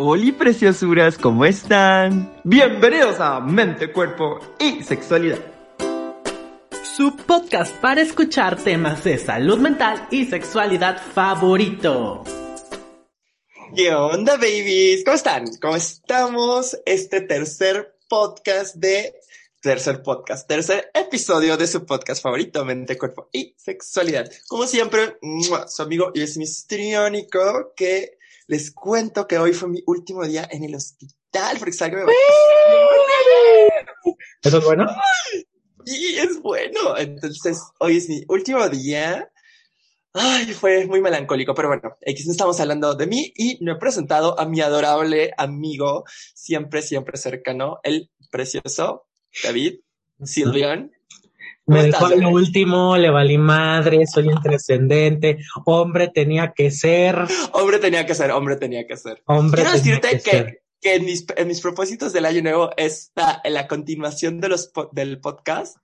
Hola preciosuras, ¿cómo están? Bienvenidos a Mente, Cuerpo y Sexualidad. Su podcast para escuchar temas de salud mental y sexualidad favorito. ¿Qué onda, babies? ¿Cómo están? ¿Cómo estamos? Este tercer podcast de... Tercer podcast, tercer episodio de su podcast favorito, Mente, Cuerpo y Sexualidad. Como siempre, su amigo y es histriónico que les cuento que hoy fue mi último día en el hospital porque salgo de ¿Eso es bueno? Y es bueno. Entonces, hoy es mi último día. Ay, fue muy melancólico, pero bueno, X no estamos hablando de mí y no he presentado a mi adorable amigo, siempre, siempre cercano, el precioso David Silvian. Me dejó lo último, le valí madre, soy intrascendente, hombre tenía que ser. Hombre tenía que ser, hombre tenía que ser. Hombre Quiero decirte que que, que en, mis, en mis propósitos del año nuevo está en la continuación de los, del podcast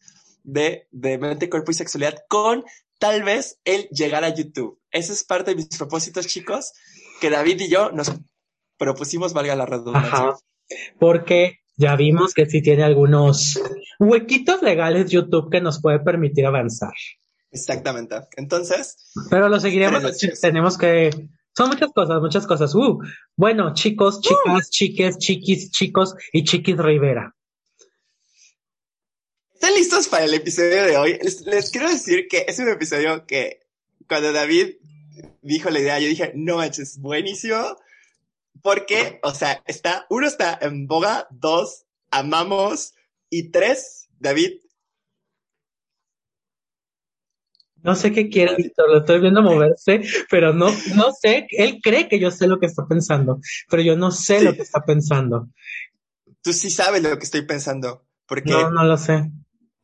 de, de Mente, Cuerpo y Sexualidad con tal vez el llegar a YouTube. Ese es parte de mis propósitos, chicos, que David y yo nos propusimos, valga la redundancia. Ajá. Porque ya vimos que sí tiene algunos huequitos legales YouTube que nos puede permitir avanzar. Exactamente. Entonces, Pero lo seguiremos. Tenemos que. Son muchas cosas, muchas cosas. Uh, bueno, chicos, chicas, chiques, chiquis, chicos y chiquis Rivera. ¿Están listos para el episodio de hoy? Les, les quiero decir que es un episodio que cuando David dijo la idea, yo dije, no manches, buenísimo. Porque, o sea, está, uno está en boga, dos, amamos, y tres, David, No sé qué quiere, Víctor, lo estoy viendo moverse, pero no, no sé, él cree que yo sé lo que está pensando, pero yo no sé Sí. lo que está pensando. tú sí sabes lo que estoy pensando, porque No, no lo sé.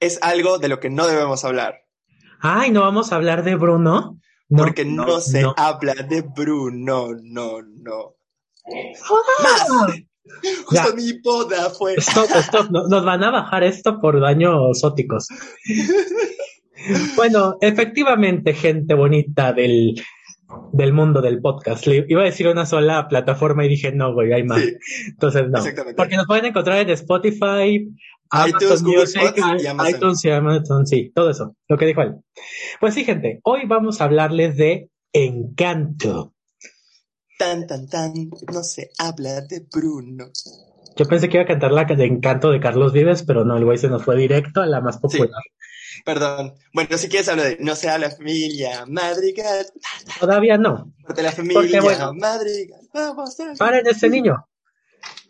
es algo de lo que no debemos hablar, Ay, ¿no vamos a hablar de Bruno? No, porque no, se no. habla de Bruno, no, no. ¡Ah! Más. Justo Ya. mi boda fue. Stop, stop, no- nos van a bajar esto por daños óticos. Bueno, efectivamente, gente bonita del, del mundo del podcast. Le iba a decir una sola plataforma y dije, no, güey, hay más. Sí, Entonces, no. exactamente. Porque nos pueden encontrar en Spotify, iTunes, Music, Podcast y Amazon. iTunes y Amazon, sí, todo eso, lo que dijo él. Pues sí, gente, hoy vamos a hablarles de Encanto. Tan, tan, tan, no se habla de Bruno. Yo pensé que iba a cantar la de Encanto de Carlos Vives, pero no, el güey se nos fue directo a la más popular. Perdón. Bueno, si quieres hablar de No se habla familia, madrigal, Todavía no. de la familia, bueno. madrigal, vamos a... Paren ese niño.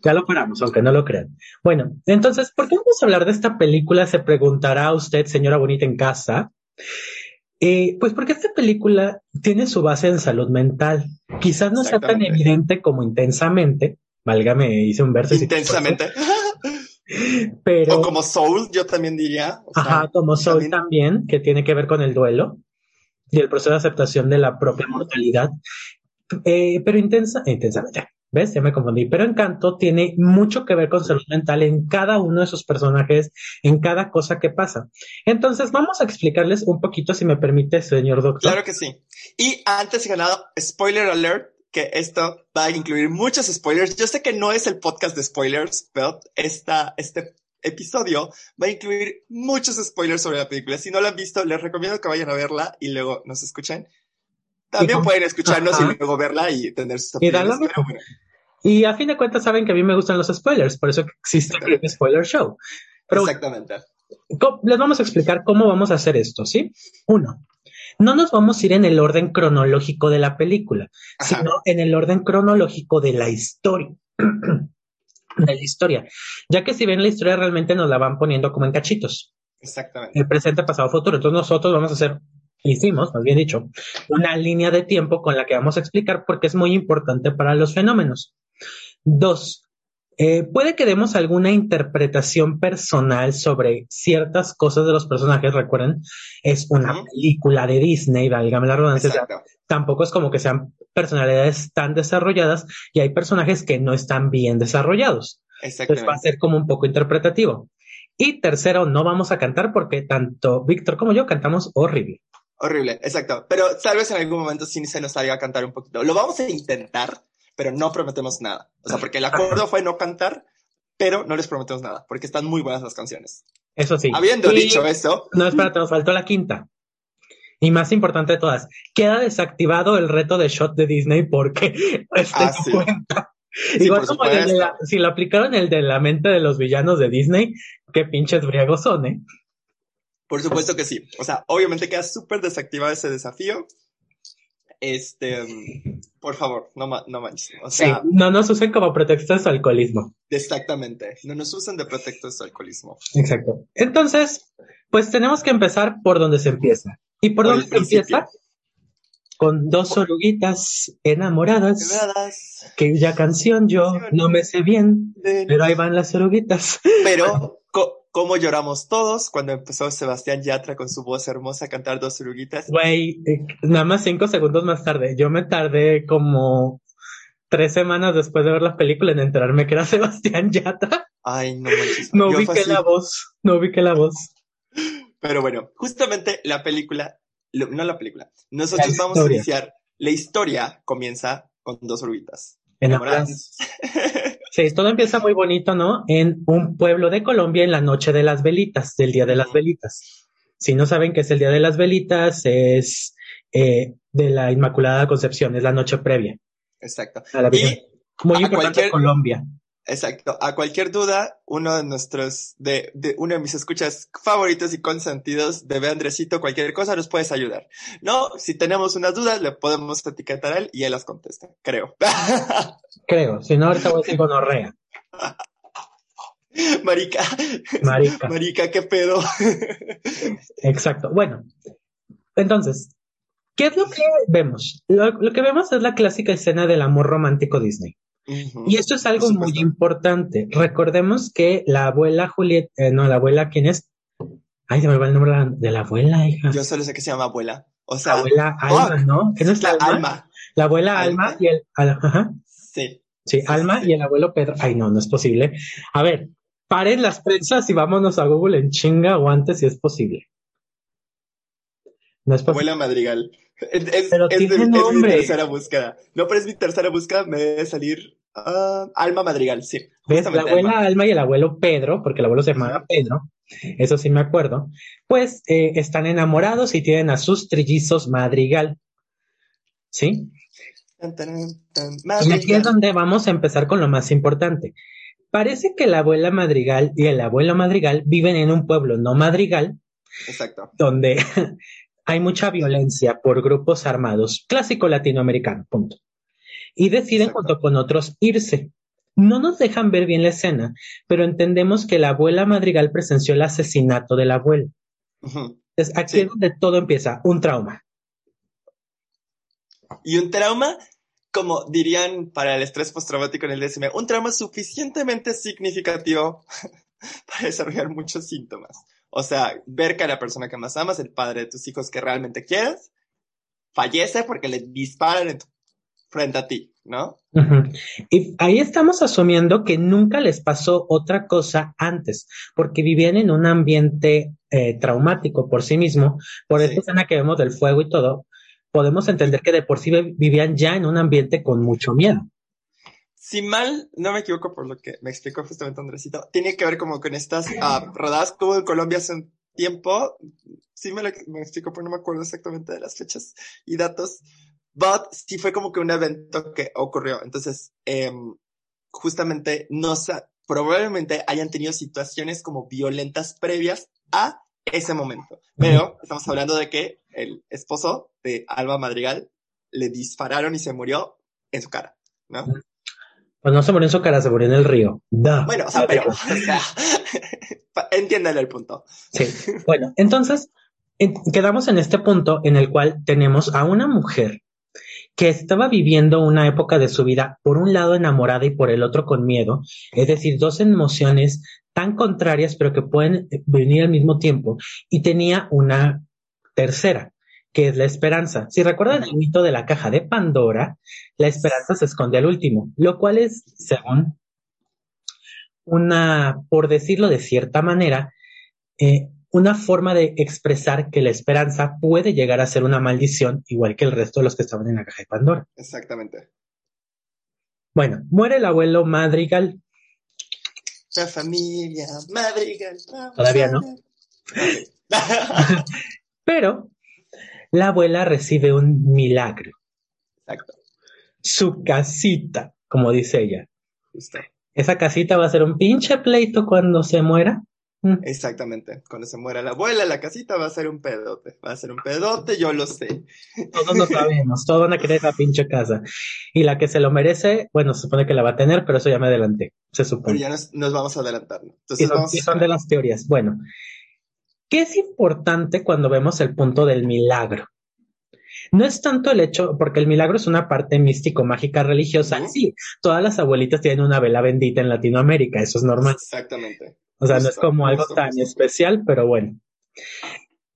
Ya lo paramos, aunque no lo crean. Bueno, entonces, ¿por qué vamos a hablar de esta película? Se preguntará usted, señora bonita en casa. Eh, pues porque esta película tiene su base en salud mental. Quizás no sea tan evidente como intensamente. Válgame, hice un verso. Intensamente. Pero, o como Soul, yo también diría. O sea, ajá, como Soul también- también, que tiene que ver con el duelo y el proceso de aceptación de la propia mortalidad. Eh, pero intensa, intensamente. ¿Ves? Ya me confundí. Pero Encanto tiene mucho que ver con salud mental en cada uno de sus personajes, en cada cosa que pasa. Entonces, vamos a explicarles un poquito, si me permite, señor doctor. Claro que sí. Y antes que nada, spoiler alert, que esto va a incluir muchos spoilers. Yo sé que no es el podcast de spoilers, pero esta, este episodio va a incluir muchos spoilers sobre la película. Si no la han visto, les recomiendo que vayan a verla y luego nos escuchen. También pueden escucharnos Ajá. y luego verla y tener sus opiniones. bueno. Y a fin de cuentas, saben que a mí me gustan los spoilers, por eso existe el Spoiler Show. Pero Exactamente. Les vamos a explicar cómo vamos a hacer esto, ¿sí? Uno, no nos vamos a ir en el orden cronológico de la película, Ajá. sino en el orden cronológico de la historia. de la historia. Ya que si ven la historia realmente nos la van poniendo como en cachitos. Exactamente. El presente, pasado, futuro. Entonces nosotros vamos a hacer hicimos, más bien dicho, una línea de tiempo con la que vamos a explicar porque es muy importante para los fenómenos. Dos, eh, puede que demos alguna interpretación personal sobre ciertas cosas de los personajes. Recuerden, es una película de Disney, válgame la redundancia. Tampoco es como que sean personalidades tan desarrolladas y hay personajes que no están bien desarrollados. Entonces va a ser como un poco interpretativo. Y tercero, no vamos a cantar porque tanto Víctor como yo cantamos horrible. Horrible, exacto. Pero tal vez en algún momento sí se nos salga a cantar un poquito. Lo vamos a intentar, pero no prometemos nada. O sea, porque el acuerdo fue no cantar, pero no les prometemos nada, porque están muy buenas las canciones. Eso sí. Habiendo dicho eso. No, espérate, nos faltó la quinta. Y más importante de todas, queda desactivado el reto de shot de Disney porque este ah, cuenta. Igual como el de la, si lo aplicaron el de la mente de los villanos de Disney, qué pinches briagos son, ¿eh? Por supuesto que sí. O sea, obviamente queda súper desactivado ese desafío. Este, por favor, no, no manches. O sea, no nos usen como pretexto de su alcoholismo. Exactamente, no nos usen de pretexto de su alcoholismo. Exacto. Entonces, pues tenemos que empezar por donde se empieza. ¿Y por, dónde se empieza? Con dos oruguitas enamoradas. Enamoradas. Que ya canción yo no me sé bien, pero ahí van las oruguitas. Pero cómo lloramos todos cuando empezó Sebastián Yatra con su voz hermosa a cantar dos oruguitas. Güey, eh, nada más cinco segundos más tarde. Yo me tardé como tres semanas después de ver la película en enterarme que era Sebastián Yatra. Ay, no manches. No ubiqué la voz, no ubiqué la voz. Pero bueno, justamente la película, no la película, nosotros vamos a iniciar, la historia comienza con dos oruguitas. Enamoradas. Sí, todo empieza muy bonito, ¿no? En un pueblo de Colombia en la noche de las velitas, del Día de las Velitas. Si no saben qué es el Día de las Velitas, es eh, de la Inmaculada Concepción, es la noche previa. Exacto. muy importante en Colombia. Exacto. A cualquier duda, uno de nuestros, de, de, uno de mis escuchas favoritos y consentidos de Andresito, cualquier cosa nos puedes ayudar. No, si tenemos unas dudas, le podemos etiquetar a él y él las contesta, creo. Creo, si no, ahorita voy a decir gonorrea. Marica. Marica. Marica, qué pedo. Exacto. Bueno, entonces, ¿qué es lo que vemos? lo que vemos es la clásica escena del amor romántico Disney. Y esto es algo muy importante. Recordemos que la abuela Julieta, eh, no, la abuela, ¿quién es? Ay, se me va el nombre de la abuela, hija. Yo solo sé que se llama abuela. O sea, abuela Alma, ¿no? ¿Qué es la Alma? La abuela Alma, y el. Ajá. Sí. Sí, Alma y el abuelo Pedro. Ay, no, no es posible. A ver, paren las prensas y vámonos a Google en chinga o antes si es posible. No es. Abuela Madrigal. Es, pero tiene nombre. mi tercera búsqueda. No, pero es mi tercera búsqueda, me debe salir uh, Alma Madrigal, sí. ¿Ves? La abuela Alma. y el abuelo Pedro, porque el abuelo se llamaba Pedro, eso sí me acuerdo, pues eh, están enamorados y tienen a sus trillizos Madrigal. ¿Sí? Y aquí es donde vamos a empezar con lo más importante. Parece que la abuela Madrigal y el abuelo Madrigal viven en un pueblo no Madrigal, Exacto. donde hay mucha violencia por grupos armados, clásico latinoamericano, punto. Y deciden junto con otros irse. No nos dejan ver bien la escena, pero entendemos que la abuela Madrigal presenció el asesinato del abuelo. Es aquí es donde todo empieza, un trauma. Y un trauma, como dirían para el estrés postraumático en el DSM, un trauma suficientemente significativo para desarrollar muchos síntomas. O sea, ver que la persona que más amas, el padre de tus hijos que realmente quieres, fallece porque le disparan frente a ti, ¿no? Y ahí estamos asumiendo que nunca les pasó otra cosa antes, porque vivían en un ambiente eh, traumático por sí mismo, por esta escena que vemos del fuego y todo, podemos entender que de por sí vivían ya en un ambiente con mucho miedo si mal no me equivoco por lo que me explicó justamente Andresito, tiene que ver como con estas uh, rodadas como en Colombia hace un tiempo. Sí me lo me explicó, pero no me acuerdo exactamente de las fechas y datos. But sí fue como que un evento que ocurrió. Entonces, eh, justamente no probablemente hayan tenido situaciones como violentas previas a ese momento. Pero estamos hablando de que el esposo de Alba Madrigal le dispararon y se murió en su cara, ¿no? Pues no se murió en su cara, se murió en el río. Bueno, o sea, pero, o sea, entiéndale el punto. Sí. Bueno, entonces, quedamos en este punto en el cual tenemos a una mujer que estaba viviendo una época de su vida, por un lado enamorada y por el otro con miedo, es decir, dos emociones tan contrarias pero que pueden venir al mismo tiempo, y tenía una tercera, que es la esperanza. Si recuerdan el mito de la caja de Pandora, la esperanza se esconde al último, lo cual es, según una, por decirlo de cierta manera, eh, una forma de expresar que la esperanza puede llegar a ser una maldición, igual que el resto de los que estaban en la caja de Pandora. Exactamente. Bueno, muere el abuelo Madrigal. La familia Madrigal. Todavía no. Pero la abuela recibe un milagro. Exacto. Su casita, como dice ella. Esa casita va a ser un pinche pleito cuando se muera. Mm. Exactamente. Cuando se muera la abuela, la casita va a ser un pedote. Va a ser un pedote, yo lo sé. Todos lo sabemos, todos van a querer la pinche casa. Y la que se lo merece, bueno, se supone que la va a tener, pero eso ya me adelanté, se supone. Pero ya nos, vamos a adelantar. Entonces y son, de las teorías. Bueno, ¿qué es importante cuando vemos el punto del milagro? No es tanto el hecho, porque el milagro es una parte místico, mágica, religiosa. Sí, todas las abuelitas tienen una vela bendita en Latinoamérica, eso es normal. Exactamente. O sea, no es como algo tan especial, pero bueno.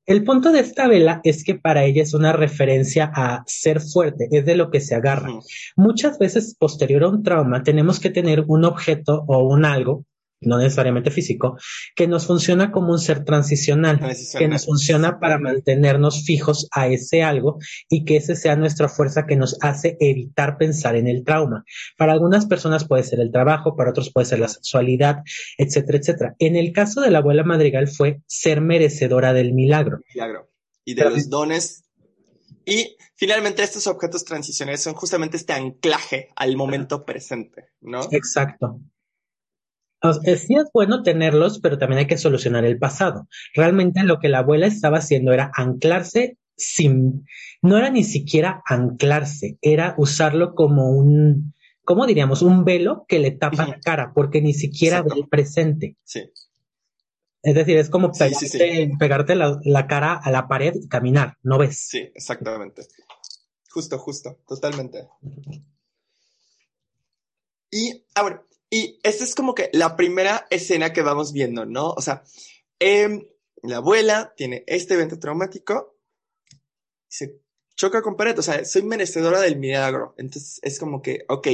El punto de esta vela es que para ella es una referencia a ser fuerte, es de lo que se agarra. Muchas veces posterior a un trauma tenemos que tener un objeto o un algo no necesariamente físico, que nos funciona como un ser transicional, que nos funciona para mantenernos fijos a ese algo y que ese sea nuestra fuerza que nos hace evitar pensar en el trauma. Para algunas personas puede ser el trabajo, para otros puede ser la sexualidad, etcétera, etcétera. En el caso de la abuela Madrigal fue ser merecedora del milagro. Milagro. Y de los dones. Y finalmente estos objetos transicionales son justamente este anclaje al momento presente, ¿no? Exacto. Sí es bueno tenerlos, pero también hay que solucionar el pasado. Realmente lo que la abuela estaba haciendo era anclarse sin, no era ni siquiera anclarse, era usarlo como un, ¿cómo diríamos? Un velo que le tapa la cara, porque ni siquiera ve el presente. Sí. Es decir, es como pegarte, la, cara a la pared y caminar, no ves. Sí, exactamente. Justo, justo, totalmente. Y, ahora, y esta es como que la primera escena que vamos viendo, ¿no? O sea, em, la abuela tiene este evento traumático, se choca con pared, o sea, soy merecedora del milagro. Entonces es como que, ok,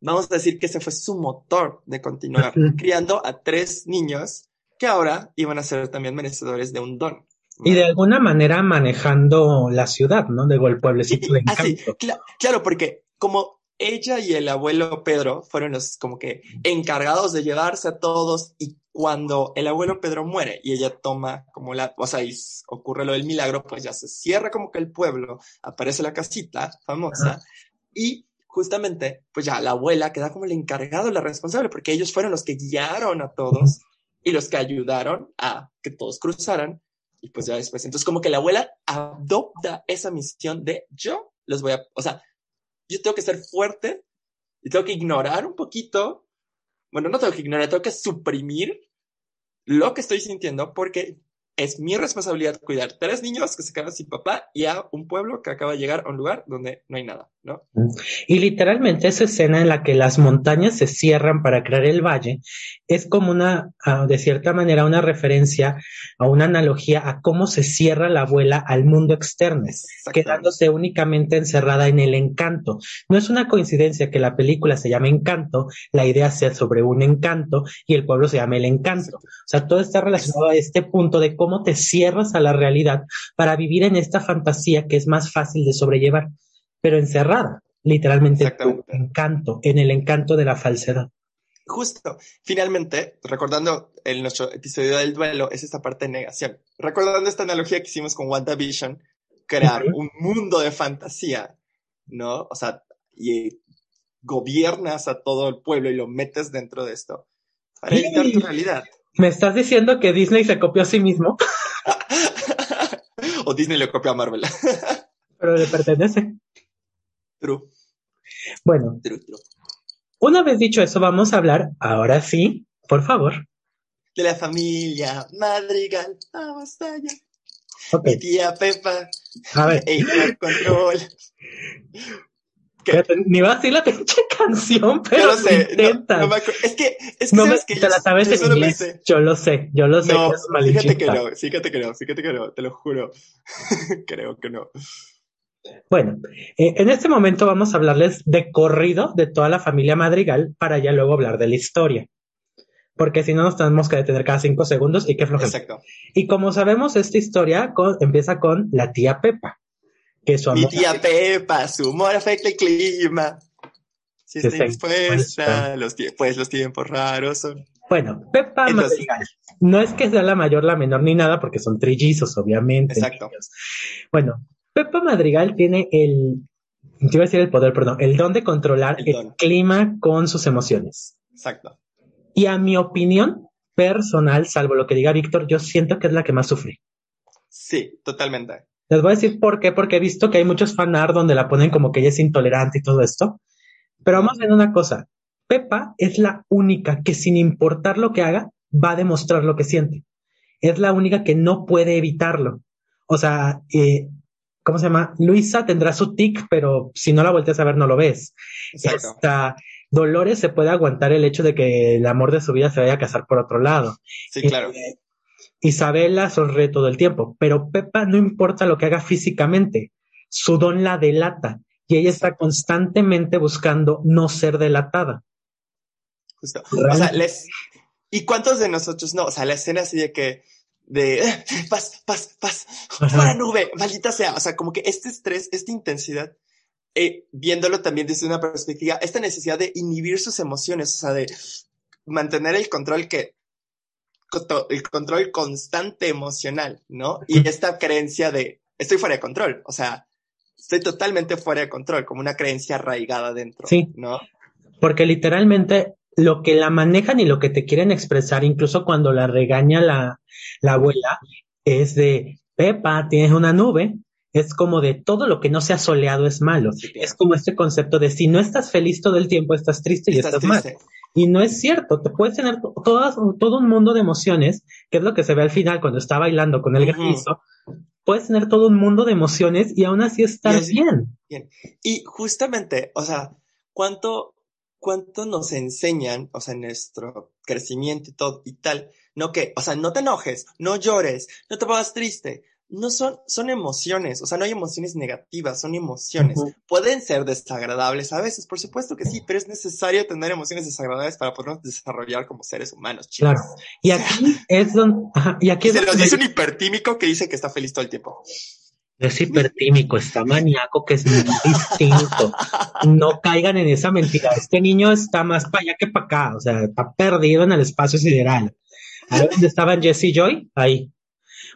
vamos a decir que ese fue su motor de continuar criando a tres niños que ahora iban a ser también merecedores de un don. Y de alguna manera manejando la ciudad, ¿no? De el pueblecito de Encanto. claro, porque como ella y el abuelo Pedro fueron los como que encargados de llevarse a todos y cuando el abuelo Pedro muere y ella toma como la, o sea, y ocurre lo del milagro, pues ya se cierra como que el pueblo, aparece la casita famosa y justamente, pues ya la abuela queda como el encargado, la responsable, porque ellos fueron los que guiaron a todos y los que ayudaron a que todos cruzaran y pues ya después, entonces como que la abuela adopta esa misión de yo los voy a, o sea, yo tengo que ser fuerte y tengo que ignorar un poquito, bueno, no tengo que ignorar, tengo que suprimir lo que estoy sintiendo porque es mi responsabilidad cuidar tres niños que se quedan sin papá y a un pueblo que acaba de llegar a un lugar donde no hay nada, ¿no? Y literalmente esa escena en la que las montañas se cierran para crear el valle es como una, ah, de cierta manera, una referencia a una analogía a cómo se cierra la abuela al mundo externo, quedándose únicamente encerrada en el encanto. No es una coincidencia que la película se llame Encanto, la idea sea sobre un encanto y el pueblo se llame el encanto. O sea, todo está relacionado a este punto de cómo cómo te cierras a la realidad para vivir en esta fantasía que es más fácil de sobrellevar, pero encerrada, literalmente, en encanto, en el encanto de la falsedad. Justo, finalmente, recordando el nuestro episodio del duelo, es esta parte de negación. Recordando esta analogía que hicimos con WandaVision, crear un mundo de fantasía, ¿no? O sea, y gobiernas a todo el pueblo y lo metes dentro de esto para evitar tu realidad. ¿Me estás diciendo que Disney se copió a sí mismo? o Disney le copió a Marvel. Pero le pertenece. True. Bueno. Una vez dicho eso, vamos a hablar, ahora sí, por favor. De la familia Madrigal. Vamos allá. Ok, Mi tía Pepa, a ver, control. Ni va a decir la pinche canción, pero Yo lo sé. no- intentas. no es que, es que No me- que te yo- la sabes en inglés. Yo lo sé, yo lo sé No, que es fíjate que no, fíjate que no, fíjate que no, te lo juro. Creo que no. Bueno, eh, en este momento vamos a hablarles de corrido de toda la familia Madrigal para ya luego hablar de la historia. Porque si no nos tenemos que detener cada cinco segundos y qué flojera. Exacto. Y como sabemos, esta historia con- empieza con la tía Pepa, que su Mi amor tía Pepa, su humor afecta el clima. Si Que está está dispuesta, los pues los tiempos raros son. Bueno, Pepa Entonces- Madrigal. No es que sea la mayor, la menor ni nada, porque son trillizos, obviamente. Exacto. niños. Bueno, Pepa Madrigal tiene el, te iba a decir el poder, perdón, el don de controlar El clima con sus emociones. Exacto. Y a mi opinión personal, salvo lo que diga Víctor, yo siento que es la que más sufre. Sí, totalmente. Les voy a decir por qué, porque he visto que hay muchos fanart donde la ponen como que ella es intolerante y todo esto. Pero vamos a ver una cosa. Pepa es la única que sin importar lo que haga, va a demostrar lo que siente. Es la única que no puede evitarlo. O sea, eh, ¿cómo se llama? Luisa tendrá su tic, pero si no la volteas a ver, no lo ves. Esta Dolores se puede aguantar el hecho de que el amor de su vida se vaya a casar por otro lado. Sí, claro. Eh, Isabela sonríe todo el tiempo, pero Pepa no importa lo que haga físicamente, su don la delata y ella está constantemente buscando no ser delatada. Justo. O sea, les. ¿Y cuántos de nosotros no? O sea, la escena así de que. De. "Eh, Paz, paz, paz. Fuera nube, maldita sea. O sea, como que este estrés, esta intensidad, eh, viéndolo también desde una perspectiva, esta necesidad de inhibir sus emociones, o sea, de mantener el control que. El control constante emocional, ¿no? Y esta creencia de. Estoy fuera de control. O sea, estoy totalmente fuera de control, como una creencia arraigada dentro, Sí. ¿no? Porque literalmente lo que la manejan y lo que te quieren expresar, incluso cuando la regaña la, la abuela, es de Pepa, tienes una nube. Es como de todo lo que no sea soleado es malo. Sí, claro. Es como este concepto de si no estás feliz todo el tiempo, estás triste y Estás estás mal. triste. Y no es cierto, te puedes tener todas, todo un mundo de emociones, que es lo que se ve al final cuando está bailando con el granizo. Puedes tener todo un mundo de emociones y aún así estar así- bien. Y justamente, o sea, ¿cuánto, cuánto nos enseñan, o sea, nuestro crecimiento y todo y tal, no que, o sea, no te enojes, no llores, no te pongas triste. No son, son emociones, o sea, no hay emociones negativas, son emociones. Pueden ser desagradables a veces, por supuesto que sí, pero es necesario tener emociones desagradables para podernos desarrollar como seres humanos, chicos. Claro. Y aquí es donde, ajá, y aquí es se los donde dice un hipertímico que dice que está feliz todo el tiempo. es hipertímico, está maníaco, que es muy distinto. No caigan en esa mentira. Este niño está más para allá que para acá, o sea, está perdido en el espacio sideral. Ahí donde estaban Jesse y Joy, ahí.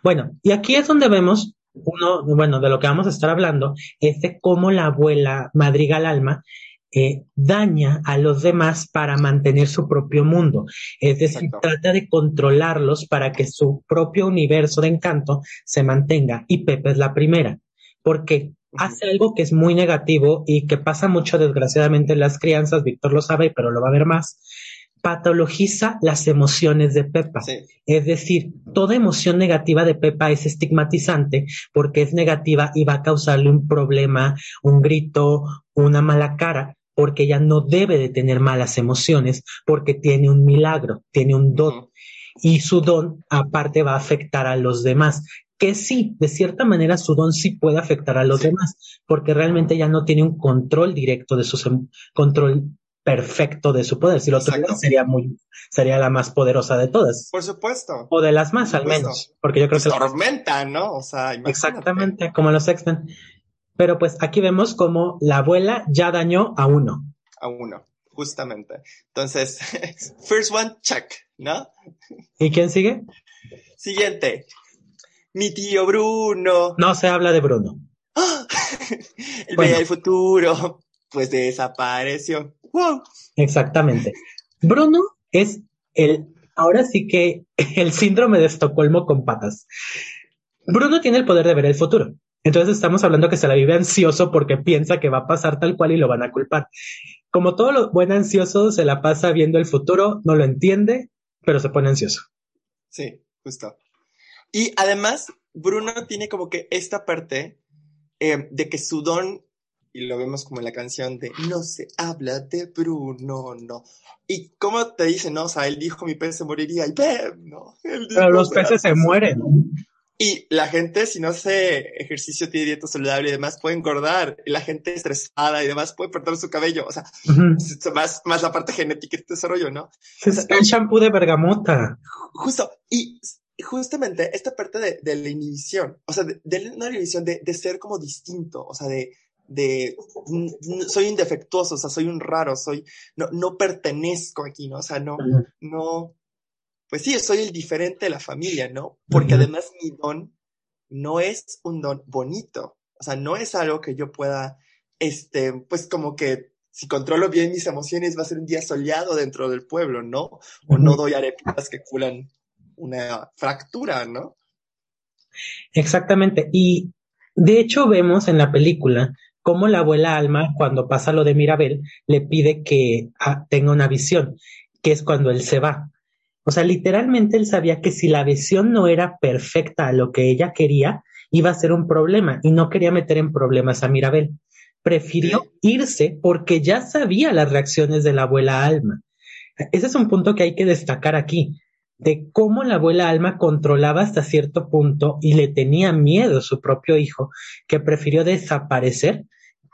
Bueno, y aquí es donde vemos uno, bueno, de lo que vamos a estar hablando, es de cómo la abuela Madrigal Alma eh, daña a los demás para mantener su propio mundo. Es decir, Exacto. trata de controlarlos para que su propio universo de encanto se mantenga. Y Pepe es la primera, porque hace algo que es muy negativo y que pasa mucho desgraciadamente en las crianzas, Víctor lo sabe, pero lo va a ver más, patologiza las emociones de Pepa. Sí, Es decir, toda emoción negativa de Pepa es estigmatizante porque es negativa y va a causarle un problema, un grito, una mala cara, porque ella no debe de tener malas emociones porque tiene un milagro, tiene un don y su don aparte va a afectar a los demás. Que sí, de cierta manera su don sí puede afectar a los Sí. demás porque realmente ella no tiene un control directo de su sem- control perfecto de su poder. Si lo tuviera sería muy, sería la más poderosa de todas. por supuesto. O de las más, al menos. Porque yo creo Pues que. tormenta, ¿no? O sea, imagínate. Exactamente, como los X-Men. Pero pues aquí vemos como la abuela ya dañó a uno. A uno, justamente. Entonces, first one, check, ¿no? ¿Y quién sigue? Siguiente. Mi tío Bruno. No se habla de Bruno. ¡Ah! El Bueno. veía el futuro. Pues desapareció. Exactamente. Bruno es el, ahora sí que el síndrome de Estocolmo con patas. Bruno tiene el poder de ver el futuro. Entonces estamos hablando que se la vive ansioso porque piensa que va a pasar tal cual y lo van a culpar. Como todo lo buen ansioso se la pasa viendo el futuro, no lo entiende, pero se pone ansioso. Sí, justo. Y además, Bruno tiene como que esta parte eh, de que su don, y lo vemos como en la canción de No se habla de Bruno, no. Y como te dice, no, o sea, él dijo mi pez se moriría y ve, no. Pero los peces se mueren. Y la gente, si no hace ejercicio, tiene dieta saludable y demás, puede engordar. Y la gente estresada y demás puede perder su cabello. O sea, más, más la parte genética y desarrollo, ¿no? Es el shampoo de bergamota. Justo. Y justamente esta parte de, de la inhibición, o sea, de, de no la inhibición, de, de, ser como distinto, o sea, de, de, soy indefectuoso, o sea, soy un raro, soy, no, no pertenezco aquí, ¿no? O sea, no, no, pues sí, soy el diferente de la familia, ¿no? Porque además mi don no es un don bonito, o sea, no es algo que yo pueda, este, pues como que si controlo bien mis emociones va a ser un día soleado dentro del pueblo, ¿no? O no doy arepitas que culan una fractura, ¿no? Exactamente. Y de hecho vemos en la película cómo la abuela Alma, cuando pasa lo de Mirabel, le pide que ah, tenga una visión, que es cuando él se va. O sea, literalmente él sabía que si la visión no era perfecta a lo que ella quería, iba a ser un problema y no quería meter en problemas a Mirabel. Prefirió irse porque ya sabía las reacciones de la abuela Alma. Ese es un punto que hay que destacar aquí de cómo la abuela Alma controlaba hasta cierto punto y le tenía miedo a su propio hijo, que prefirió desaparecer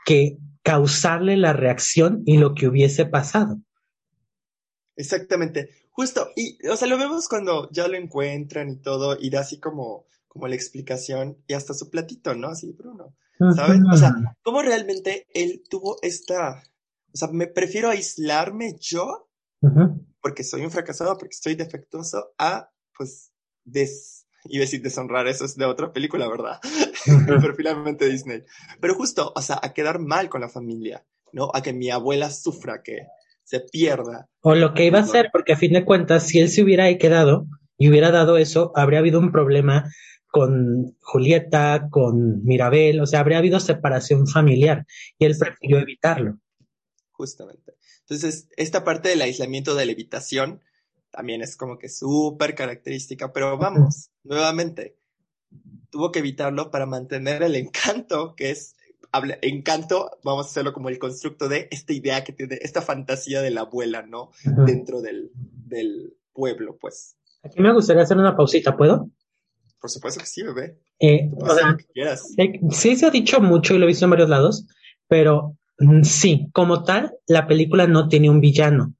que causarle la reacción y lo que hubiese pasado. Exactamente, justo, y o sea, lo vemos cuando ya lo encuentran y todo, y da así como, como la explicación y hasta su platito, ¿no? Así, Bruno, ¿sabes? O sea, cómo realmente él tuvo esta, o sea, me prefiero aislarme yo porque soy un fracasado, porque estoy defectuoso, a, pues, des, a decir deshonrar, eso es de otra película, ¿verdad? Pero finalmente Disney. Pero justo, o sea, a quedar mal con la familia, ¿no? A que mi abuela sufra, que se pierda. O lo que iba a hacer, porque a fin de cuentas, si él se hubiera quedado y hubiera dado eso, habría habido un problema con Julieta, con Mirabel, o sea, habría habido separación familiar y él prefirió evitarlo. Justamente. Entonces, esta parte del aislamiento de la evitación también es como que súper característica, pero vamos, nuevamente, tuvo que evitarlo para mantener el encanto, que es, habla, encanto, vamos a hacerlo como el constructo de esta idea que tiene, esta fantasía de la abuela, ¿no? Dentro del, del pueblo, pues. Aquí me gustaría hacer una pausita, ¿puedo? Por supuesto que sí, bebé. Eh, o sea, eh, sí se ha dicho mucho y lo he visto en varios lados, pero sí, como tal, la película no tiene un villano,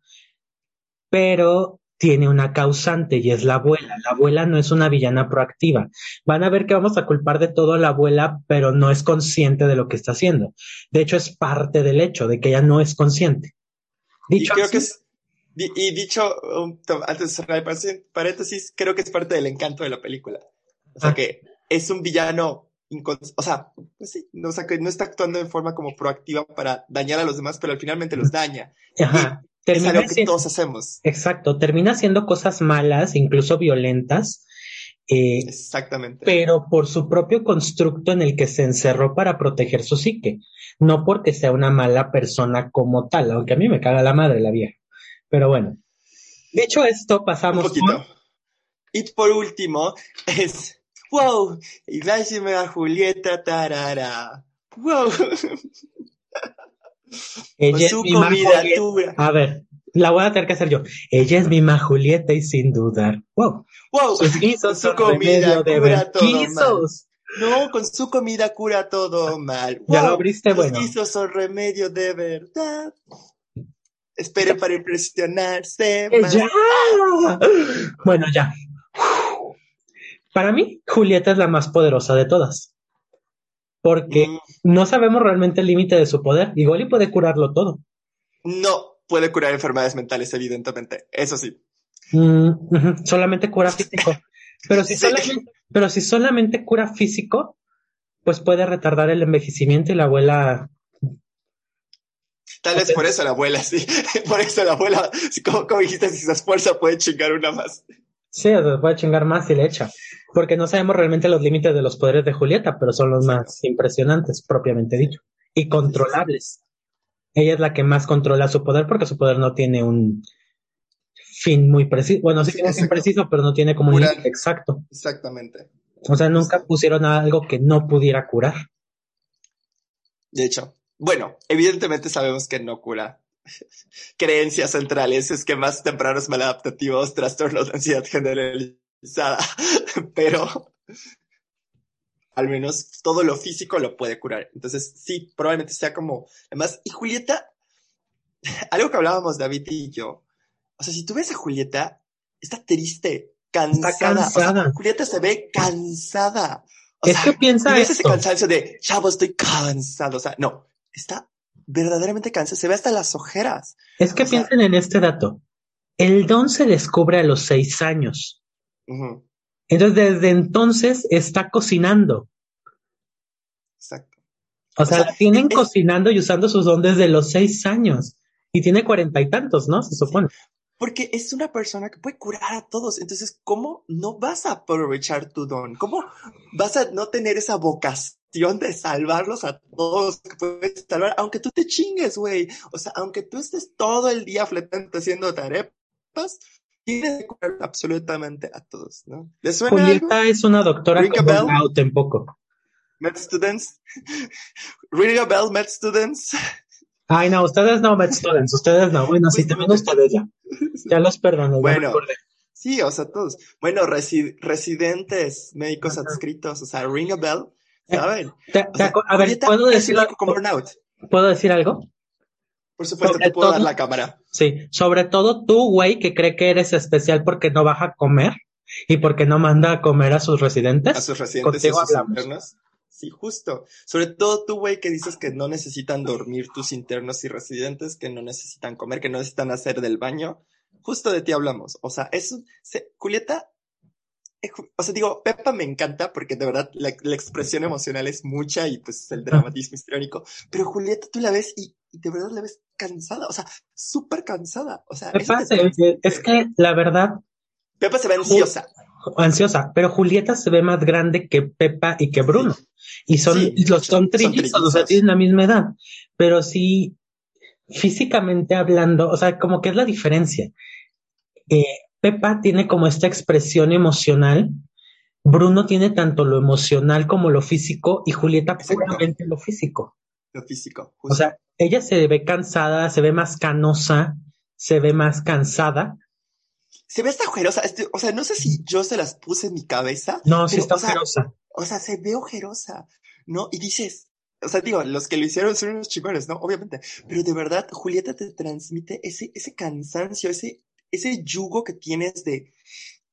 pero tiene una causante y es la abuela. La abuela no es una villana proactiva. Van a ver que vamos a culpar de todo a la abuela, pero no es consciente de lo que está haciendo. De hecho, es parte del hecho de que ella no es consciente. Dicho y creo que es, y dicho, um, antes de cerrar el paréntesis, creo que es parte del encanto de la película. O sea, ah. que es un villano o sea, pues sí, no, o sea, que no está actuando de forma como proactiva para dañar a los demás, pero al finalmente los daña. Ajá. es algo que todos hacemos. Exacto, termina haciendo cosas malas, incluso violentas. Eh, Exactamente. Pero por su propio constructo en el que se encerró para proteger su psique, no porque sea una mala persona como tal, aunque a mí me caga la madre la vieja. Pero bueno, dicho esto, pasamos. Un poquito. Y por último, es wow, y lásheme a Julieta tarara, wow. Ella es mi comida A ver, la voy a tener que hacer yo. Ella es mi más Julieta y sin dudar. Wow. Wow. Sus guisos su comida de cura todo mal. No, con su comida cura todo mal. Ya lo abriste, bueno. Sus guisos son remedio de verdad. Espere para impresionarse. Ya. Bueno, ya. Para mí, Julieta es la más poderosa de todas. Porque mm. no sabemos realmente el límite de su poder. Igual y puede curarlo todo. No puede curar enfermedades mentales, evidentemente. Eso sí. Mm, solamente cura físico. Pero si, solamente, pero si solamente cura físico, pues puede retardar el envejecimiento y la abuela Tal vez por eso la abuela, sí. Por eso la abuela, como, como dijiste, si se esfuerza puede chingar una más. Sí, se puede chingar más y le echa porque no sabemos realmente los límites de los poderes de Julieta, pero son los más impresionantes, propiamente dicho, y controlables. Ella es la que más controla su poder porque su poder no tiene un fin muy preciso. Bueno, sí, tiene un fin preciso, pero no tiene como un exacto. Exactamente. O sea, nunca pusieron algo que no pudiera curar. De hecho, bueno, evidentemente sabemos que no cura creencias centrales, esquemas tempranos maladaptativos, trastornos de ansiedad generalizada, pero al menos todo lo físico lo puede curar. Entonces, sí, probablemente sea como, además, y Julieta, algo que hablábamos David y yo, o sea, si tú ves a Julieta, está triste, cansada. Julieta se ve cansada. es que piensa ese cansancio de, chavo, estoy cansado. O sea, no, está verdaderamente cansada. Se ve hasta las ojeras. Es que piensen en este dato. El don se descubre a los seis años. Entonces, desde entonces está cocinando. Exacto. O, sea, la tienen cocinando y usando sus don desde los seis años. Y tiene cuarenta y tantos, ¿no? Se supone. Porque es una persona que puede curar a todos. Entonces, ¿cómo no vas a aprovechar tu don? ¿Cómo vas a no tener esa vocación de salvarlos a todos que puedes salvar? Aunque tú te chingues, güey. O sea, aunque tú estés todo el día fletando haciendo tarepas, tiene que curar absolutamente a todos, ¿no? ¿Les suena Julieta es una doctora Ring con out en poco. Med students. Ring a bell, med students. Ay, no, ustedes no, med students, ustedes no. Bueno, sí, también ustedes ya. Ya los perdoné. Bueno, sí, o sea, todos. Bueno, residentes, médicos adscritos, o sea, ring a bell, ¿saben? a ver, ¿puedo decir algo? ¿Puedo decir algo? Por supuesto, te puedo dar la cámara. Sí, sobre todo tú, güey, que cree que eres especial porque no baja a comer y porque no manda a comer a sus residentes. A sus residentes y a sus internos. Sí, justo. Sobre todo tú, güey, que dices que no necesitan dormir tus internos y residentes, que no necesitan comer, que no necesitan hacer del baño. Justo de ti hablamos. O sea, eso, se, Julieta, o sea, digo, Pepa me encanta porque de verdad la, la expresión emocional es mucha y pues el dramatismo histriónico. Pero Julieta, tú la ves y y de verdad la ves cansada, o sea, súper cansada. O sea, Pepa es que la verdad. Pepa se ve ansiosa. Ansiosa, pero Julieta se ve más grande que Pepa y que Bruno. Y son, los son trillizos, o sea, tienen la misma edad. Pero sí, físicamente hablando, o sea, como que es la diferencia. Eh, Pepa tiene como esta expresión emocional. Bruno tiene tanto lo emocional como lo físico y Julieta puramente lo físico. Lo físico. O sea, ella se ve cansada, se ve más canosa, se ve más cansada. Se ve esta ojerosa, este, o sea, no sé si yo se las puse en mi cabeza. No, sí está ojerosa. o sea, se ve ojerosa, ¿no? Y dices, o sea, digo, los que lo hicieron son unos chingones, ¿no? Obviamente. Pero de verdad, Julieta te transmite ese, ese cansancio, ese, ese yugo que tienes de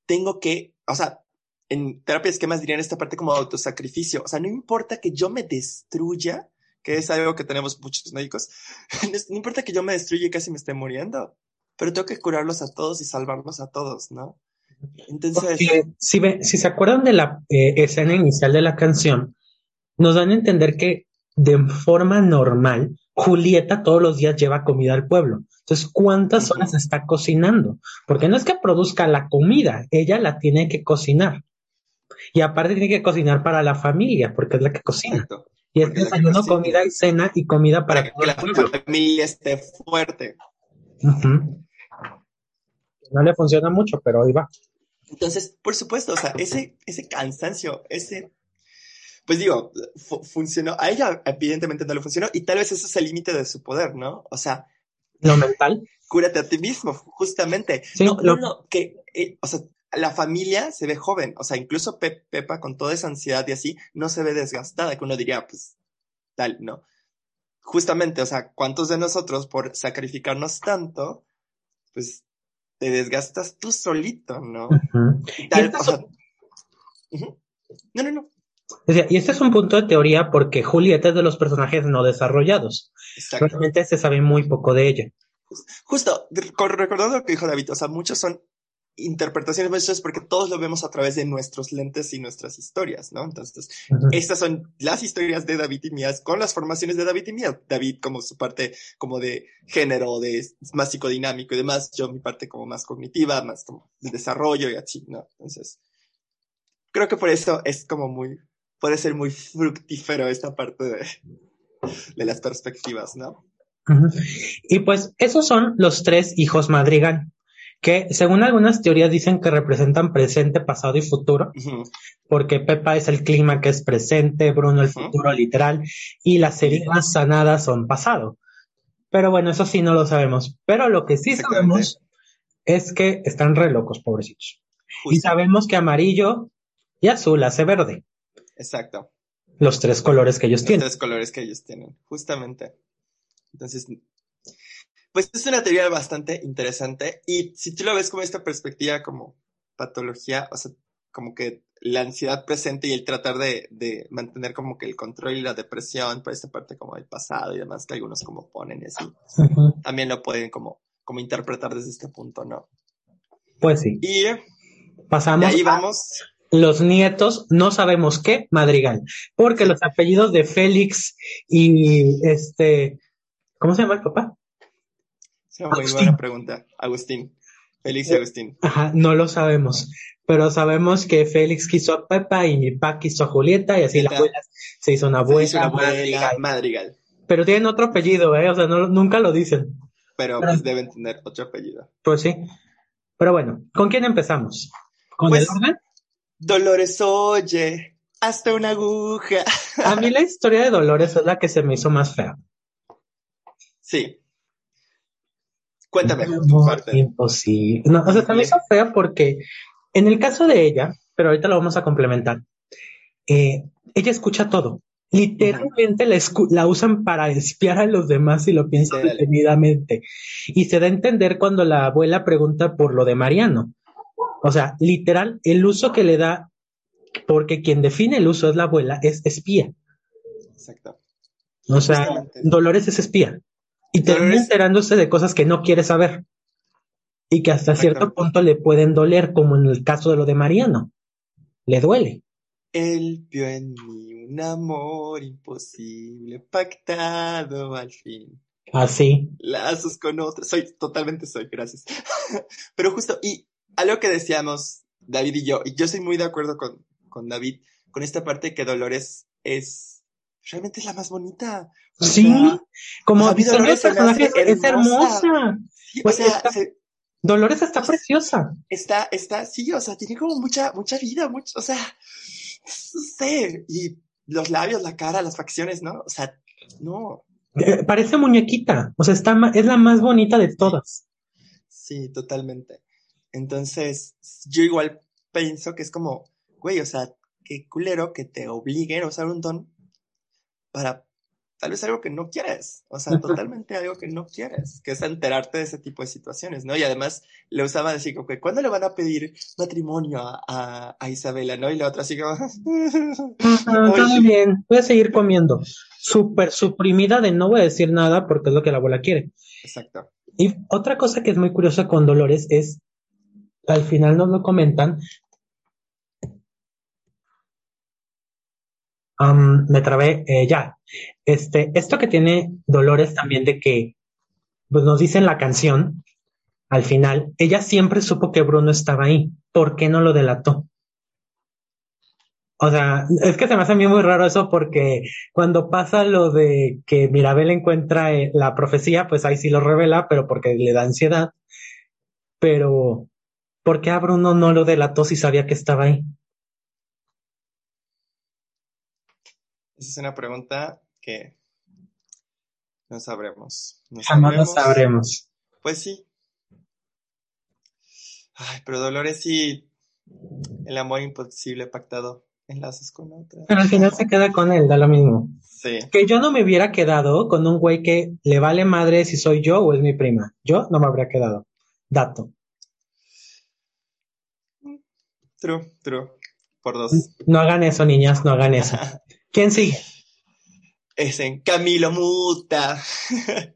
tengo que, o sea, en terapia esquemas dirían esta parte como autosacrificio. O sea, no importa que yo me destruya, que es algo que tenemos muchos médicos, no importa que yo me destruya y casi me esté muriendo, pero tengo que curarlos a todos y salvarlos a todos, ¿no? Entonces... si, si se acuerdan de la eh, escena inicial de la canción, nos dan a entender que de forma normal, Julieta todos los días lleva comida al pueblo. Entonces, ¿cuántas horas está cocinando? Porque no es que produzca la comida, ella la tiene que cocinar. Y aparte tiene que cocinar para la familia, porque es la que cocina. Y es desayuno, comida y cena y comida para, que la familia esté fuerte. No le funciona mucho, pero ahí va. Entonces, por supuesto, o sea, ese, ese cansancio, ese, pues digo, funcionó, a ella evidentemente no le funcionó y tal vez eso es el límite de su poder, ¿no? O sea, lo mental. Cúrate a ti mismo, justamente. no, no, no, que, eh, o sea, la familia se ve joven, o sea, incluso Pepa con toda esa ansiedad y así, no se ve desgastada, que uno diría, pues, tal, ¿no? Justamente, o sea, ¿cuántos de nosotros por sacrificarnos tanto, pues, te desgastas tú solito, ¿no? tal, o sea, No, no, no. Y este es un punto de teoría porque Julieta es de los personajes no desarrollados. Realmente se sabe muy poco de ella. Justo, recordando lo que dijo David, o sea, muchos son interpretaciones muchas porque todos lo vemos a través de nuestros lentes y nuestras historias, ¿no? Entonces, estas son las historias de David y mías con las formaciones de David y mía. David como su parte como de género, de más psicodinámico y demás, yo mi parte como más cognitiva, más como de desarrollo y así, ¿no? Entonces, creo que por eso es como muy, puede ser muy fructífero esta parte de, de las perspectivas, ¿no? Y pues esos son los tres hijos Madrigal que según algunas teorías dicen que representan presente, pasado y futuro, porque Pepa es el clima que es presente, Bruno el futuro literal, y las heridas sanadas son pasado. Pero bueno, eso sí no lo sabemos. Pero lo que sí sabemos es que están re locos, pobrecitos. Y sabemos que amarillo y azul hace verde, Exacto. los tres colores que ellos Los tienen. tres colores que ellos tienen, justamente. Entonces, pues es una teoría bastante interesante y si tú lo ves como esta perspectiva como patología, o sea, como que la ansiedad presente y el tratar de, de mantener como que el control y la depresión por esta parte como del pasado y demás que algunos como ponen y así, también lo pueden como, como interpretar desde este punto, ¿no? Pues sí. Y de Pasamos ahí a vamos, los nietos, no sabemos qué, Madrigal, porque los apellidos de Félix y este, ¿cómo se llama el papá? es una muy Agustín. buena pregunta, Agustín, Félix y Agustín. Ajá, no lo sabemos, pero sabemos que Félix quiso a Pepa y mi pa quiso a Julieta y así la abuela se hizo una Se abuela, hizo una abuela, Madrigal. Madrigal, Pero tienen otro apellido, ¿eh? O sea, no- nunca lo dicen. pero pues deben tener otro apellido. Pues sí. Pero bueno, ¿con quién empezamos? ¿Con Pues- el orden? Dolores, oye, hasta una aguja. A mí la historia de Dolores es la que se me hizo más fea. Sí. Cuéntame tu parte. Imposible. No, o sea, se me hizo fea porque en el caso de ella, pero ahorita lo vamos a complementar, eh, ella escucha todo. Literalmente la, la usan para espiar a los demás si lo piensan detenidamente. Y se da a entender cuando la abuela pregunta por lo de Mariano. O sea, literal, el uso que le da, porque quien define el uso es la abuela, es espía. Exacto. O sea, Justamente. Dolores es espía. Y termina enterándose de cosas que no quiere saber. Y que hasta Exacto. cierto punto le pueden doler, como en el caso de lo de Mariano. Le duele. Él vio en mí un amor imposible, pactado al fin. Así. Lazos con otros. Soy, totalmente soy, gracias. Pero justo, y algo que decíamos David y yo, y yo estoy muy de acuerdo con, con David, con esta parte que Dolores es, realmente es la más bonita. O Sí. Como Dolores personaje es hermosa. hermosa. sí, o Pues sea, está- se- Dolores está Pues- preciosa. está, está, sí, o sea, tiene como mucha, mucha vida, mucho, o sea, no sé, y los labios, la cara, las facciones, ¿no? O sea, no, Eh, parece muñequita. O sea, está es la más bonita de todas. sí, totalmente. Entonces, yo igual pienso que es como, güey, o sea, qué culero que te obliguen a usar un don para tal vez algo que no quieres, o sea, totalmente algo que no quieres, que es enterarte de ese tipo de situaciones, ¿no? Y además le usaba decir que, ¿cuándo le van a pedir matrimonio a, a, a Isabela, no? Y la otra así como, Oye. muy bien. Voy a seguir comiendo. Súper suprimida de no voy a decir nada porque es lo que la abuela quiere. Exacto. Y otra cosa que es muy curiosa con Dolores es, al final nos lo comentan, me trabé, eh, ya, este, esto que tiene Dolores también de que, pues nos dice en la canción, al final, ella siempre supo que Bruno estaba ahí, ¿por qué no lo delató? O sea, es que se me hace a mí muy raro eso porque cuando pasa lo de que Mirabel encuentra eh, la profecía, pues ahí sí lo revela, pero porque le da ansiedad. Pero, ¿por qué a Bruno no lo delató si sabía que estaba ahí? Esa es una pregunta que no sabremos. No Jamás lo sabremos. sabremos. Pues sí. Ay, pero Dolores sí, el amor imposible pactado enlaces con otra. Pero al final se queda con él, da lo mismo. Sí, Que yo no me hubiera quedado con un güey que le vale madre si soy yo o es mi prima. Yo no me habría quedado. Dato. True, true. Por dos. No hagan eso, niñas, no hagan eso. ¿Quién sigue? Es en Camilo Muta.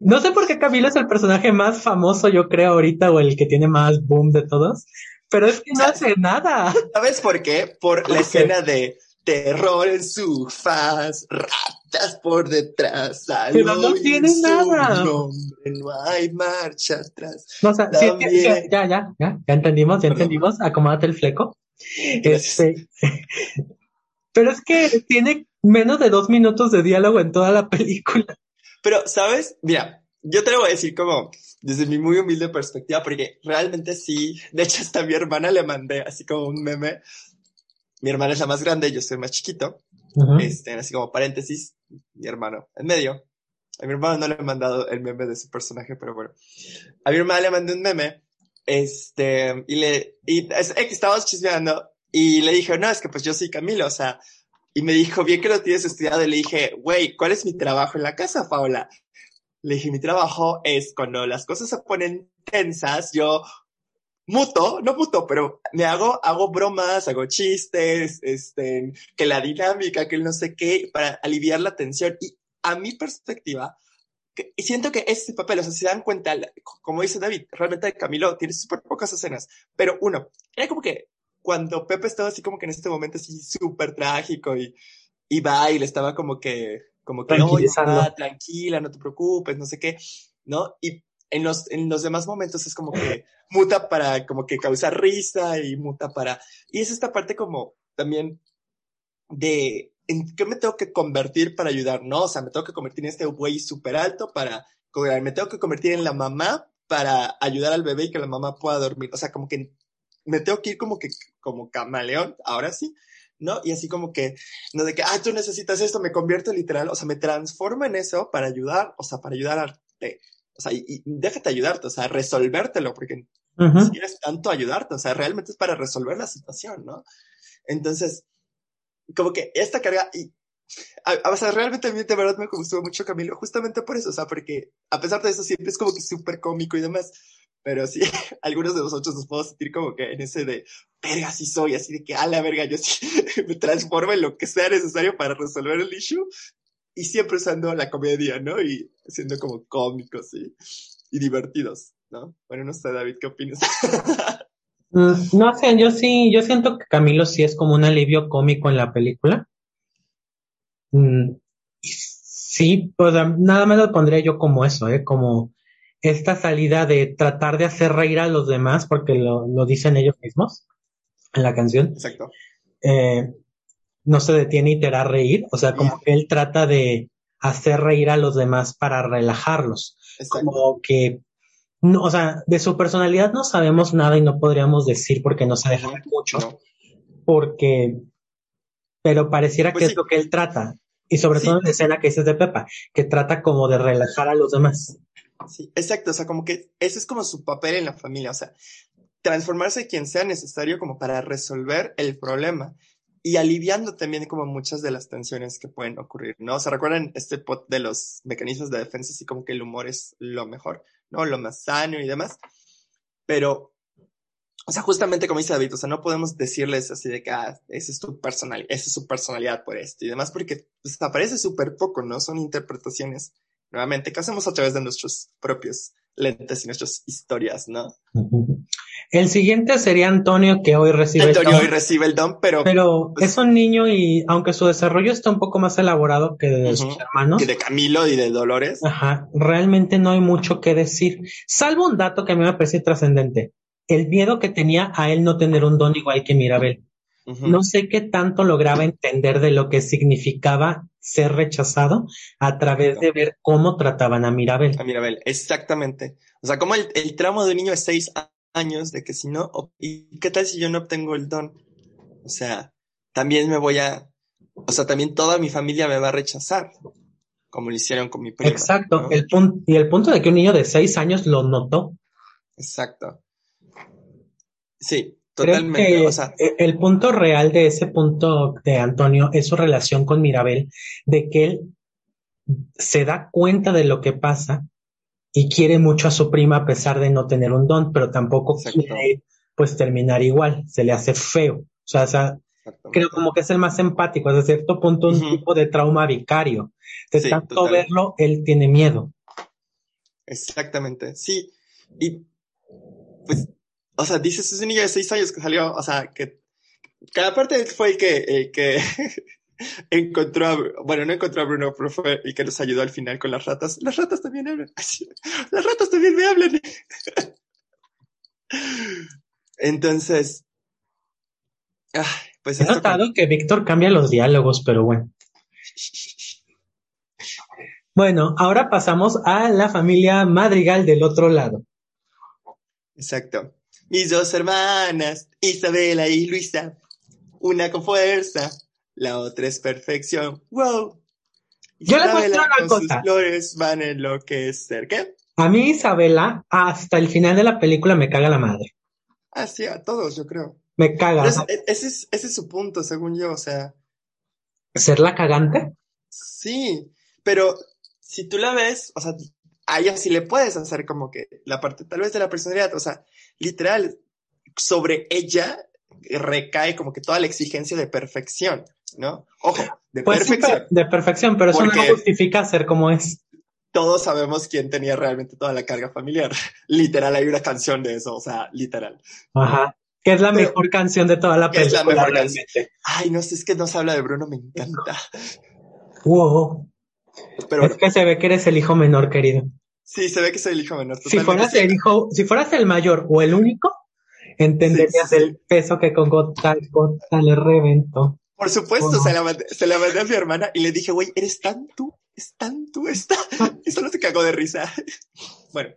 No sé por qué Camilo es el personaje más famoso, yo creo, ahorita, o el que tiene más boom de todos, pero es que no hace nada. ¿Sabes por qué? Por la escena de terror en su faz, ratas por detrás. Pero no tiene nada. nombre, no hay marcha atrás. No, o sea, sí, ya, ya, ya, ya entendimos, ya entendimos, acomódate el fleco. Este, pero es que tiene menos de dos minutos de diálogo en toda la película. Pero, ¿sabes? Mira, yo te lo voy a decir como desde mi muy humilde perspectiva, porque realmente sí, de hecho hasta a mi hermana le mandé así como un meme. Mi hermana es la más grande, yo soy más chiquito. este, así como paréntesis, mi hermano en medio. A mi hermano no le he mandado el meme de su personaje, pero bueno. A mi hermana le mandé un meme, este, y le, y es, que estábamos chismeando, y le dije, no, es que pues yo soy Camilo, o sea, y me dijo, bien que lo tienes estudiado, y le dije, güey, ¿cuál es mi trabajo en la casa, Paula? Le dije, mi trabajo es cuando las cosas se ponen tensas, yo muto, no muto, pero me hago, hago bromas, hago chistes, este, que la dinámica, que el no sé qué, para aliviar la tensión. Y a mi perspectiva, que, siento que este papel, o sea, si se dan cuenta, como dice David, realmente Camilo tiene súper pocas escenas, pero uno, era como que cuando Pepe estaba así como que en este momento así súper trágico y, y va y le estaba como que como que, no, tranquila, no te preocupes, no sé qué, ¿no? Y en los, en los demás momentos es como que muta para como que causar risa y muta para, y es esta parte como también de en qué me tengo que convertir para ayudar, ¿no? O sea, me tengo que convertir en este güey súper alto para, me tengo que convertir en la mamá para ayudar al bebé y que la mamá pueda dormir. O sea, como que me tengo que ir como que, como camaleón, ahora sí, ¿no? Y así como que, no de que, ah, tú necesitas esto, me convierto literal, o sea, me transformo en eso para ayudar, o sea, para ayudarte, o sea, y, déjate ayudarte, o sea, resolvértelo, porque si quieres tanto ayudarte, o sea, realmente es para resolver la situación, ¿no? Entonces, como que esta carga, y, o sea, realmente a mí de verdad me gustó mucho Camilo, justamente por eso, o sea, porque a pesar de eso siempre es como que súper cómico y demás, pero sí, algunos de nosotros nos podemos sentir como que en ese de, verga, sí soy, así de que, a la verga, yo sí me transformo en lo que sea necesario para resolver el issue. Y siempre usando la comedia, ¿no? Y siendo como cómicos y, y divertidos, ¿no? Bueno, no sé, David, ¿qué opinas? Mm, no sé, yo sí, yo siento que Camilo sí es como un alivio cómico en la película. Mm, sí, pues nada más lo pondría yo como eso, ¿eh? Como esta salida de tratar de hacer reír a los demás, porque lo, lo dicen ellos mismos en la canción. Exacto. Eh, no se detiene y te hará reír, o sea, como que él trata de hacer reír a los demás para relajarlos. Como que, no, o sea, de su personalidad no sabemos nada y no podríamos decir porque no se deja mucho, porque, pero pareciera pues que es lo que él trata. Y sobre todo en la escena que dices de Pepa, que trata como de relajar a los demás. Sí, exacto, o sea, como que ese es como su papel en la familia, o sea, transformarse quien sea necesario como para resolver el problema y aliviando también como muchas de las tensiones que pueden ocurrir, ¿no? O sea, recuerdan este pot de los mecanismos de defensa, así como que el humor es lo mejor, ¿no? Lo más sano y demás, pero o sea, justamente como dice David, o sea, no podemos decirles así de que, ah, esa es tu personalidad, esa es su personalidad por esto y demás, porque pues, aparece súper poco, ¿no? Son interpretaciones nuevamente, que hacemos a través de nuestros propios lentes y nuestras historias, ¿no? El siguiente sería Antonio, que hoy recibe Antonio el don. hoy recibe el don, pero... Pero pues es un niño y aunque su desarrollo está un poco más elaborado que de sus hermanos... Que de Camilo y de Dolores. Ajá, realmente no hay mucho que decir, salvo un dato que a mí me parece trascendente. El miedo que tenía a él no tener un don igual que Mirabel. No sé qué tanto lograba entender de lo que significaba ser rechazado a través de ver cómo trataban a Mirabel. A Mirabel, exactamente. O sea, como el, tramo de un niño de seis años de que si no, ¿y qué tal si yo no obtengo el don? O sea, también me voy a, o sea, también toda mi familia me va a rechazar, como lo hicieron con mi prima. Exacto, el punto, y el punto de que un niño de seis años lo notó. Exacto. Sí, Totalmente. E, el punto real de ese punto de Antonio es su relación con Mirabel, de que él se da cuenta de lo que pasa y quiere mucho a su prima a pesar de no tener un don, pero tampoco quiere pues terminar igual, se le hace feo. O sea, creo como que es el más empático, hasta cierto punto un tipo de trauma vicario. De tanto verlo, él tiene miedo. Exactamente, sí. Y pues o sea, dices, es un niño de seis años que salió, o sea, que cada parte fue el que, el que encontró a, bueno, no encontró a Bruno, pero fue el que nos ayudó al final con las ratas. Las ratas también hablan. Las ratas también me hablan. Entonces, pues he notado que Víctor cambia los diálogos, pero bueno. Bueno, ahora pasamos a la familia Madrigal del otro lado. Exacto. Mis dos hermanas, Isabela y Luisa, una con fuerza, la otra es perfección. ¡Wow! Yo le muestro una con sus cosa. flores van a enloquecer. ¿Qué? A mí Isabela, hasta el final de la película me caga la madre. Ah, sí, a todos, yo creo. Me caga. Es- e- ese, es, ese es su punto, según yo. O sea, ¿Ser la cagante? sí. Pero si tú la ves, o sea, a ella sí le puedes hacer como que la parte tal vez de la personalidad. O sea, literal, sobre ella recae como que toda la exigencia de perfección, ¿no? Ojo, de Pues perfección. per- de perfección, pero eso no justifica ser como es. todos sabemos quién tenía realmente toda la carga familiar. Literal, hay una canción de eso, o sea, literal. Ajá. Que es la Pero- mejor canción de toda la Que es la película. mejor canción. Ay, no sé, es que no se habla de Bruno, me encanta. Wow. Pero Es que se ve que eres el hijo menor, querido. sí, se ve que soy el hijo menor. Si fueras el hijo, si fueras el mayor o el único, entenderías Sí, sí, sí. el peso que con gota le reventó. Por supuesto, se, la mandé, se la mandé a mi hermana y le dije, güey, eres tan tú, es tan tú esta. Y solo se cagó de risa. Bueno,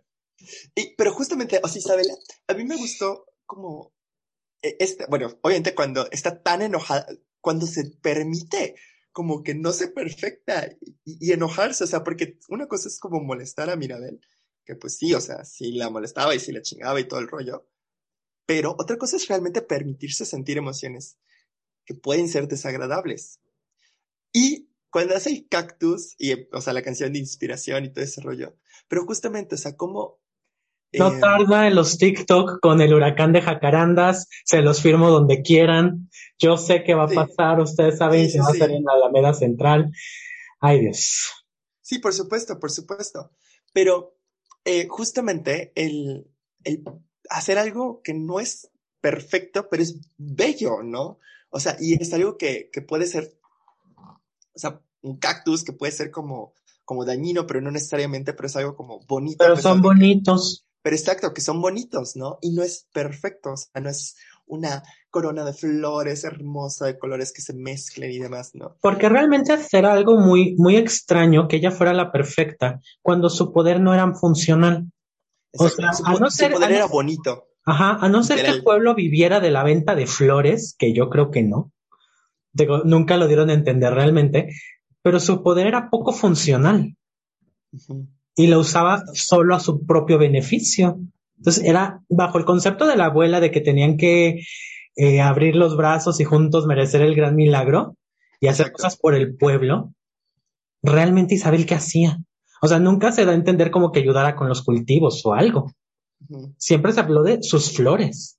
y, pero justamente, o sea, Isabela, a mí me gustó como, eh, este, bueno, obviamente cuando está tan enojada, cuando se permite como que no se perfecta y, y enojarse, o sea, porque una cosa es como molestar a Mirabel, que pues sí, o sea, sí la molestaba y sí la chingaba y todo el rollo, pero otra cosa es realmente permitirse sentir emociones que pueden ser desagradables. Y cuando hace el cactus, y, o sea, la canción de inspiración y todo ese rollo, pero justamente, o sea, como... No eh, tarda en los TikTok con el huracán de jacarandas, se los firmo donde quieran. Yo sé que va a Sí. pasar, ustedes saben que sí, va a sí. ser en la Alameda Central. Ay, Dios. Sí, por supuesto, por supuesto. Pero eh, justamente el, el hacer algo que no es perfecto, pero es bello, ¿no? O sea, y es algo que, que puede ser, o sea, un cactus que puede ser como, como dañino, pero no necesariamente, pero es algo como bonito. Pero pesar son que- bonitos. pero exacto, que son bonitos, ¿no? Y no es perfecto, o sea, no es una corona de flores hermosa, de colores que se mezclen y demás, ¿no? Porque realmente será algo muy, muy extraño que ella fuera la perfecta cuando su poder no era funcional. O sea, su, a no su ser- poder a no era bonito. Ajá, a no ser que el pueblo viviera de la venta de flores, que yo creo que no. Digo, nunca lo dieron a entender realmente, pero su poder era poco funcional y lo usaba solo a su propio beneficio. Entonces era bajo el concepto de la abuela de que tenían que eh, abrir los brazos y juntos merecer el gran milagro y hacer Exacto. cosas por el pueblo. Realmente Isabel, ¿qué hacía? O sea, nunca se da a entender como que ayudara con los cultivos o algo. Siempre se habló de sus flores.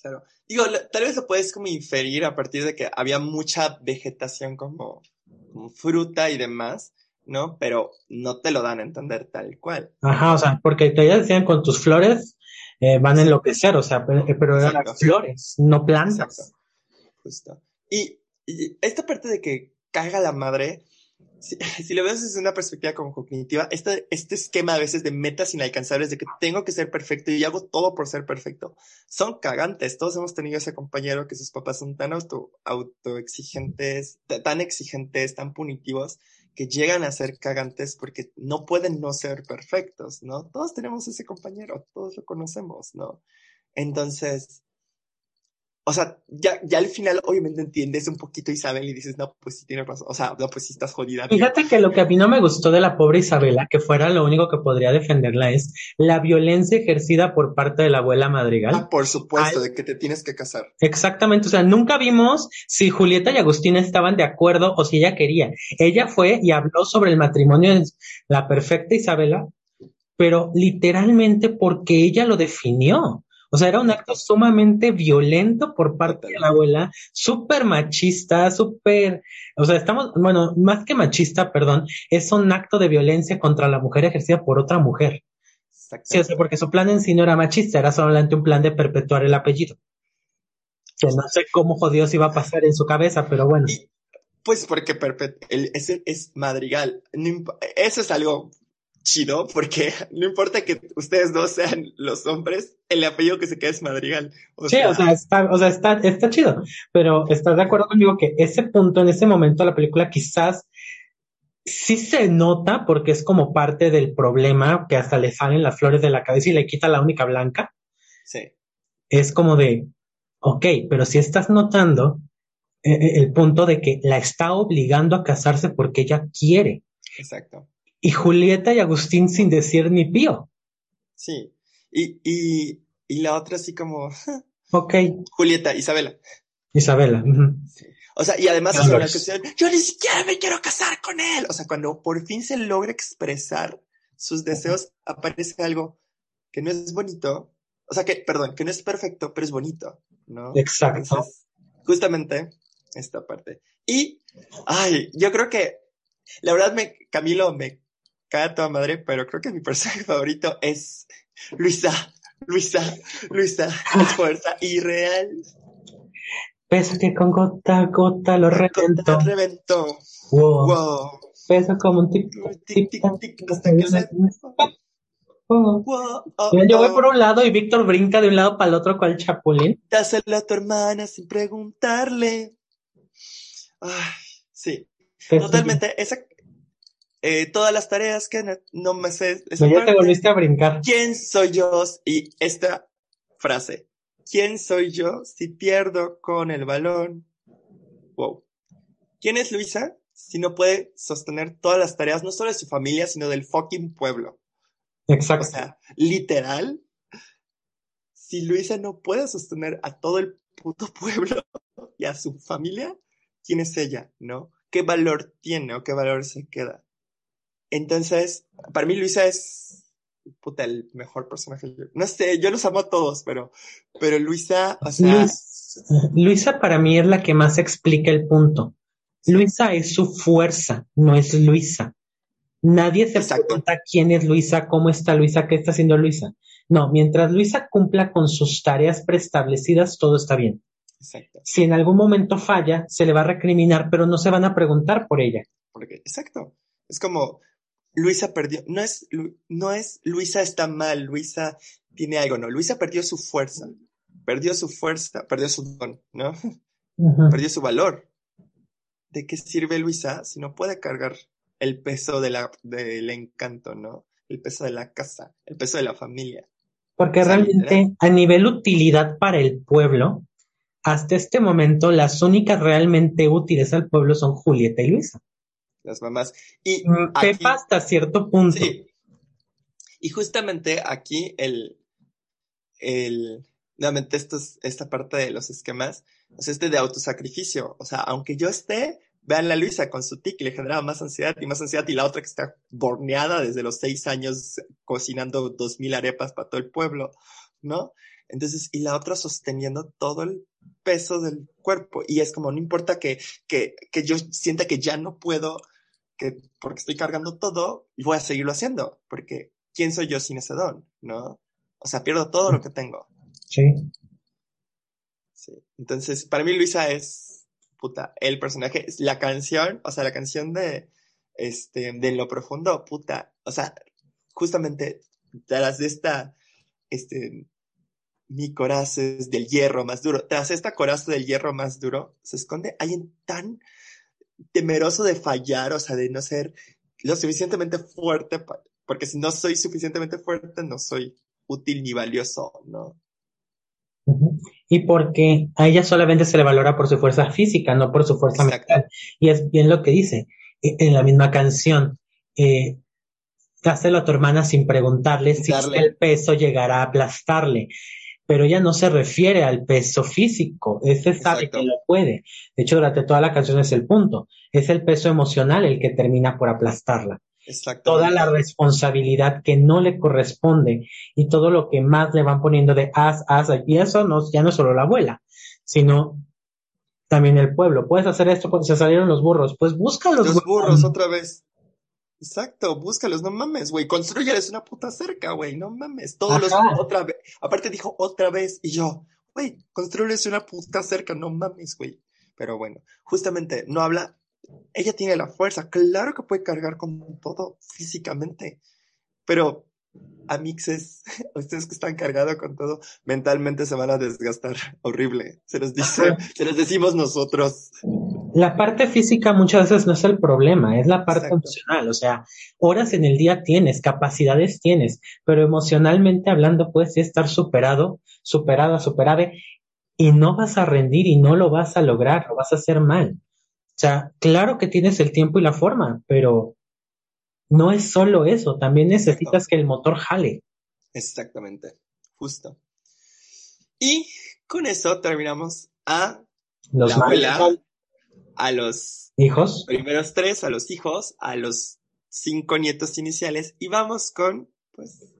Claro. Digo, lo- tal vez lo puedes como inferir a partir de que había mucha vegetación como, como fruta y demás, ¿no? Pero no te lo dan a entender tal cual. Ajá, o sea, porque te decían con tus flores eh, van a enloquecer, o sea, pero, pero eran Exacto. flores, no plantas. Exacto. Justo. Y, y esta parte de que caga la madre, si, lo ves desde una perspectiva cognitiva, este, este esquema a veces de metas inalcanzables, de que tengo que ser perfecto y hago todo por ser perfecto, son cagantes. Todos hemos tenido ese compañero que sus papás son tan auto, autoexigentes, ta- tan exigentes, tan punitivos, que llegan a ser cagantes porque no pueden no ser perfectos, ¿no? Todos tenemos ese compañero, todos lo conocemos, ¿no? Entonces, o sea, ya, ya al final obviamente entiendes un poquito Isabel y dices, no, pues sí tienes razón, o sea, no, pues sí estás jodida. amiga". Fíjate que lo que a mí no me gustó de la pobre Isabela, que fuera lo único que podría defenderla, es la violencia ejercida por parte de la abuela Madrigal. Ah, por supuesto, Ay. de que te tienes que casar. Exactamente, o sea, nunca vimos si Julieta y Agustina estaban de acuerdo o si ella quería. Ella fue y habló sobre el matrimonio de la perfecta Isabela, pero literalmente porque ella lo definió. O sea, era un acto sumamente violento por parte de la abuela, súper machista, súper, o sea, estamos, bueno, más que machista, perdón, es un acto de violencia contra la mujer ejercida por otra mujer. Sí, o sea, porque su plan en sí no era machista, era solamente un plan de perpetuar el apellido. Que no sé cómo jodidos iba a pasar en su cabeza, pero bueno. Pues porque el, ese es madrigal. Eso es algo chido, porque no importa que ustedes dos sean los hombres, el apellido que se queda es madrigal. O Sí, sea, o sea, está, o sea, está, está chido, pero estás de acuerdo conmigo que ese punto, en ese momento de la película, quizás sí se nota porque es como parte del problema que hasta le salen las flores de la cabeza y le quita la única blanca. Sí. Es como de, ok, pero si estás notando eh, eh, el punto de que la está obligando a casarse porque ella quiere. Exacto. Y Julieta y Agustín sin decir ni pío. Sí. Y, y, y la otra así como, Ok, Julieta, Isabela. Isabela. O sea, y además es una cuestión, yo ni siquiera me quiero casar con él. O sea, cuando por fin se logra expresar sus deseos, aparece algo que no es bonito. O sea, que, perdón, que no es perfecto, pero es bonito, ¿no? Exacto. Entonces, justamente esta parte. Y, ay, yo creo que, la verdad, me, Camilo me cae a toda madre, pero creo que mi personaje favorito es Luisa. Luisa, Luisa, es fuerza irreal. Peso que con gota a gota lo reventó. Reventó. Wow. Como un tic, Tic, tic, tic, hasta que se- Wow. Wow, oh, Mira, Yo voy oh. por un lado y Víctor brinca de un lado para el otro cual chapulín. Dáselo a tu hermana sin preguntarle. Ay, sí, totalmente. Esa, eh, todas las tareas que no, no me sé. esa ya te volviste a brincar. ¿Quién soy yo? Y esta frase. ¿Quién soy yo si pierdo con el balón? Wow. ¿Quién es Luisa si no puede sostener todas las tareas, no solo de su familia, sino del fucking pueblo? O Exacto. sea, literal, si Luisa no puede sostener a todo el puto pueblo y a su familia, ¿quién es ella? ¿No? ¿Qué valor tiene o qué valor se queda? Entonces, para mí Luisa es puta, el mejor personaje. No sé, yo los amo a todos, pero, pero Luisa, o sea, Luis- Luisa para mí es la que más explica el punto. Luisa es su fuerza, no es Luisa. Nadie se Exacto. pregunta quién es Luisa, cómo está Luisa, qué está haciendo Luisa. No, mientras Luisa cumpla con sus tareas preestablecidas, todo está bien. exacto, Si en algún momento falla, se le va a recriminar, pero no se van a preguntar por ella. porque, exacto. Es como, Luisa perdió, no es, no es, Luisa está mal, Luisa tiene algo, no, Luisa perdió su fuerza, perdió su fuerza, perdió su don, ¿no? Perdió su valor. ¿De qué sirve Luisa si no puede cargar el peso de la, del encanto, ¿no? El peso de la casa, el peso de la familia. Porque O sea, realmente a nivel utilidad para el pueblo, hasta este momento las únicas realmente útiles al pueblo son Julieta y Luisa. Las mamás. Y Mm, aquí, Pepa hasta cierto punto. sí. Y justamente aquí el, el, nuevamente esto es- esta parte de los esquemas, o sea, este de autosacrificio. O sea, aunque yo esté, vean la Luisa con su tic, le generaba más ansiedad y más ansiedad, y la otra que está borneada desde los seis años cocinando dos mil arepas para todo el pueblo, ¿no? Entonces, y la otra sosteniendo todo el peso del cuerpo. Y es como, no importa que, que, que yo sienta que ya no puedo, que porque estoy cargando todo, voy a seguirlo haciendo, porque ¿quién soy yo sin ese don? ¿No? O sea, pierdo todo lo que tengo. Sí. Sí. Entonces, para mí Luisa es, puta, el personaje, la canción, o sea, la canción de, este, de lo profundo, puta, o sea, justamente tras de esta, este, mi coraza es del hierro más duro, tras esta coraza del hierro más duro, se esconde alguien tan temeroso de fallar, o sea, de no ser lo suficientemente fuerte, porque si no soy suficientemente fuerte, no soy útil ni valioso, ¿no? Y porque a ella solamente se le valora por su fuerza física, no por su fuerza Exacto. mental. Y es bien lo que dice eh, en la misma canción. Eh, dáselo a tu hermana sin preguntarle si el peso llegará a aplastarle. Pero ella no se refiere al peso físico, ese sabe Exacto. que lo puede. De hecho, durante toda la canción es el punto. Es el peso emocional el que termina por aplastarla. Exacto. toda la responsabilidad que no le corresponde y todo lo que más le van poniendo de haz, haz, y eso no, ya no es solo la abuela, sino también el pueblo. Puedes hacer esto cuando se salieron los burros, pues búscalos. Los burros otra vez. Exacto, búscalos, no mames, güey. Construyales una puta cerca, güey. No mames. Todos los otra vez. Aparte dijo otra vez. Y yo, güey, construyles una puta cerca, no mames, güey. Pero bueno, justamente no habla. Ella tiene la fuerza. Claro que puede cargar con todo físicamente. Pero amixes, ustedes que están cargados con todo, mentalmente se van a desgastar. Horrible. Se los dice, se los decimos nosotros. La parte física muchas veces no es el problema, es la parte Exacto. emocional. O sea, horas en el día tienes, capacidades tienes, pero emocionalmente hablando puedes estar superado, superada, superada y no vas a rendir y no lo vas a lograr, lo vas a hacer mal. O sea, claro que tienes el tiempo y la forma, pero no es solo eso, también necesitas que el motor jale. Exactamente, justo. Y con eso terminamos a Los la abuela, a los hijos. primeros tres, a los hijos, a los cinco nietos iniciales y vamos con, pues,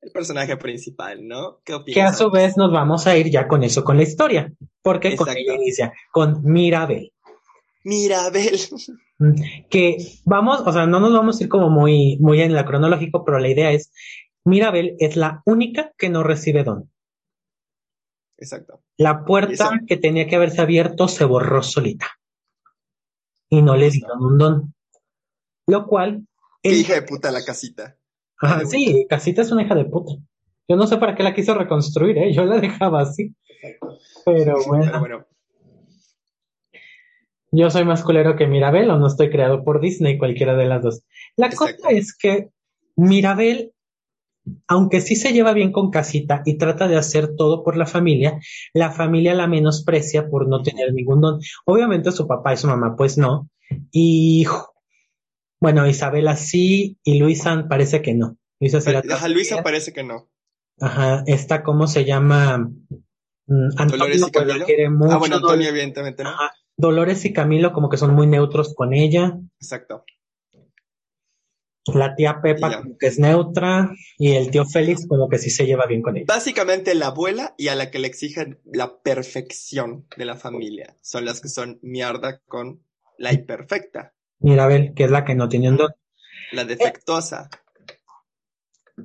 el personaje principal, ¿no? ¿Qué Que a su vez nos vamos a ir ya con eso, con la historia, porque con ella inicia, con Mirabel. Mirabel. que vamos, o sea, no nos vamos a ir como muy, muy en la cronológico, pero la idea es, Mirabel es la única que no recibe don. Exacto. La puerta que tenía que haberse abierto se borró solita. Y no le dieron un don. Lo cual, Qué hija de puta la casita. Ajá, sí, Casita es una hija de puta. Yo no sé para qué la quiso reconstruir, ¿eh? Yo la dejaba así. Pero bueno, Pero bueno, yo soy más culero que Mirabel o no estoy creado por Disney, cualquiera de las dos. La Exacto. cosa es que Mirabel, aunque sí se lleva bien con Casita y trata de hacer todo por la familia, la familia la menosprecia por no tener ningún don. Obviamente su papá y su mamá, pues no. Y bueno, Isabela sí y Luisa parece que no. Luisa sí la Ajá, Luisa parece que no. Ajá, esta, ¿cómo se llama? Mm, Antonio, y la quiere mucho. Ah, bueno, Antonio, evidentemente no. Ajá, Dolores y Camilo como que son muy neutros con ella. Exacto. La tía Pepa como que es neutra. Y el tío Félix como que sí se lleva bien con ella. Básicamente la abuela y a la que le exigen la perfección de la familia son las que son mierda con la imperfecta, Mirabel, que es la que no tiene un don. la defectuosa.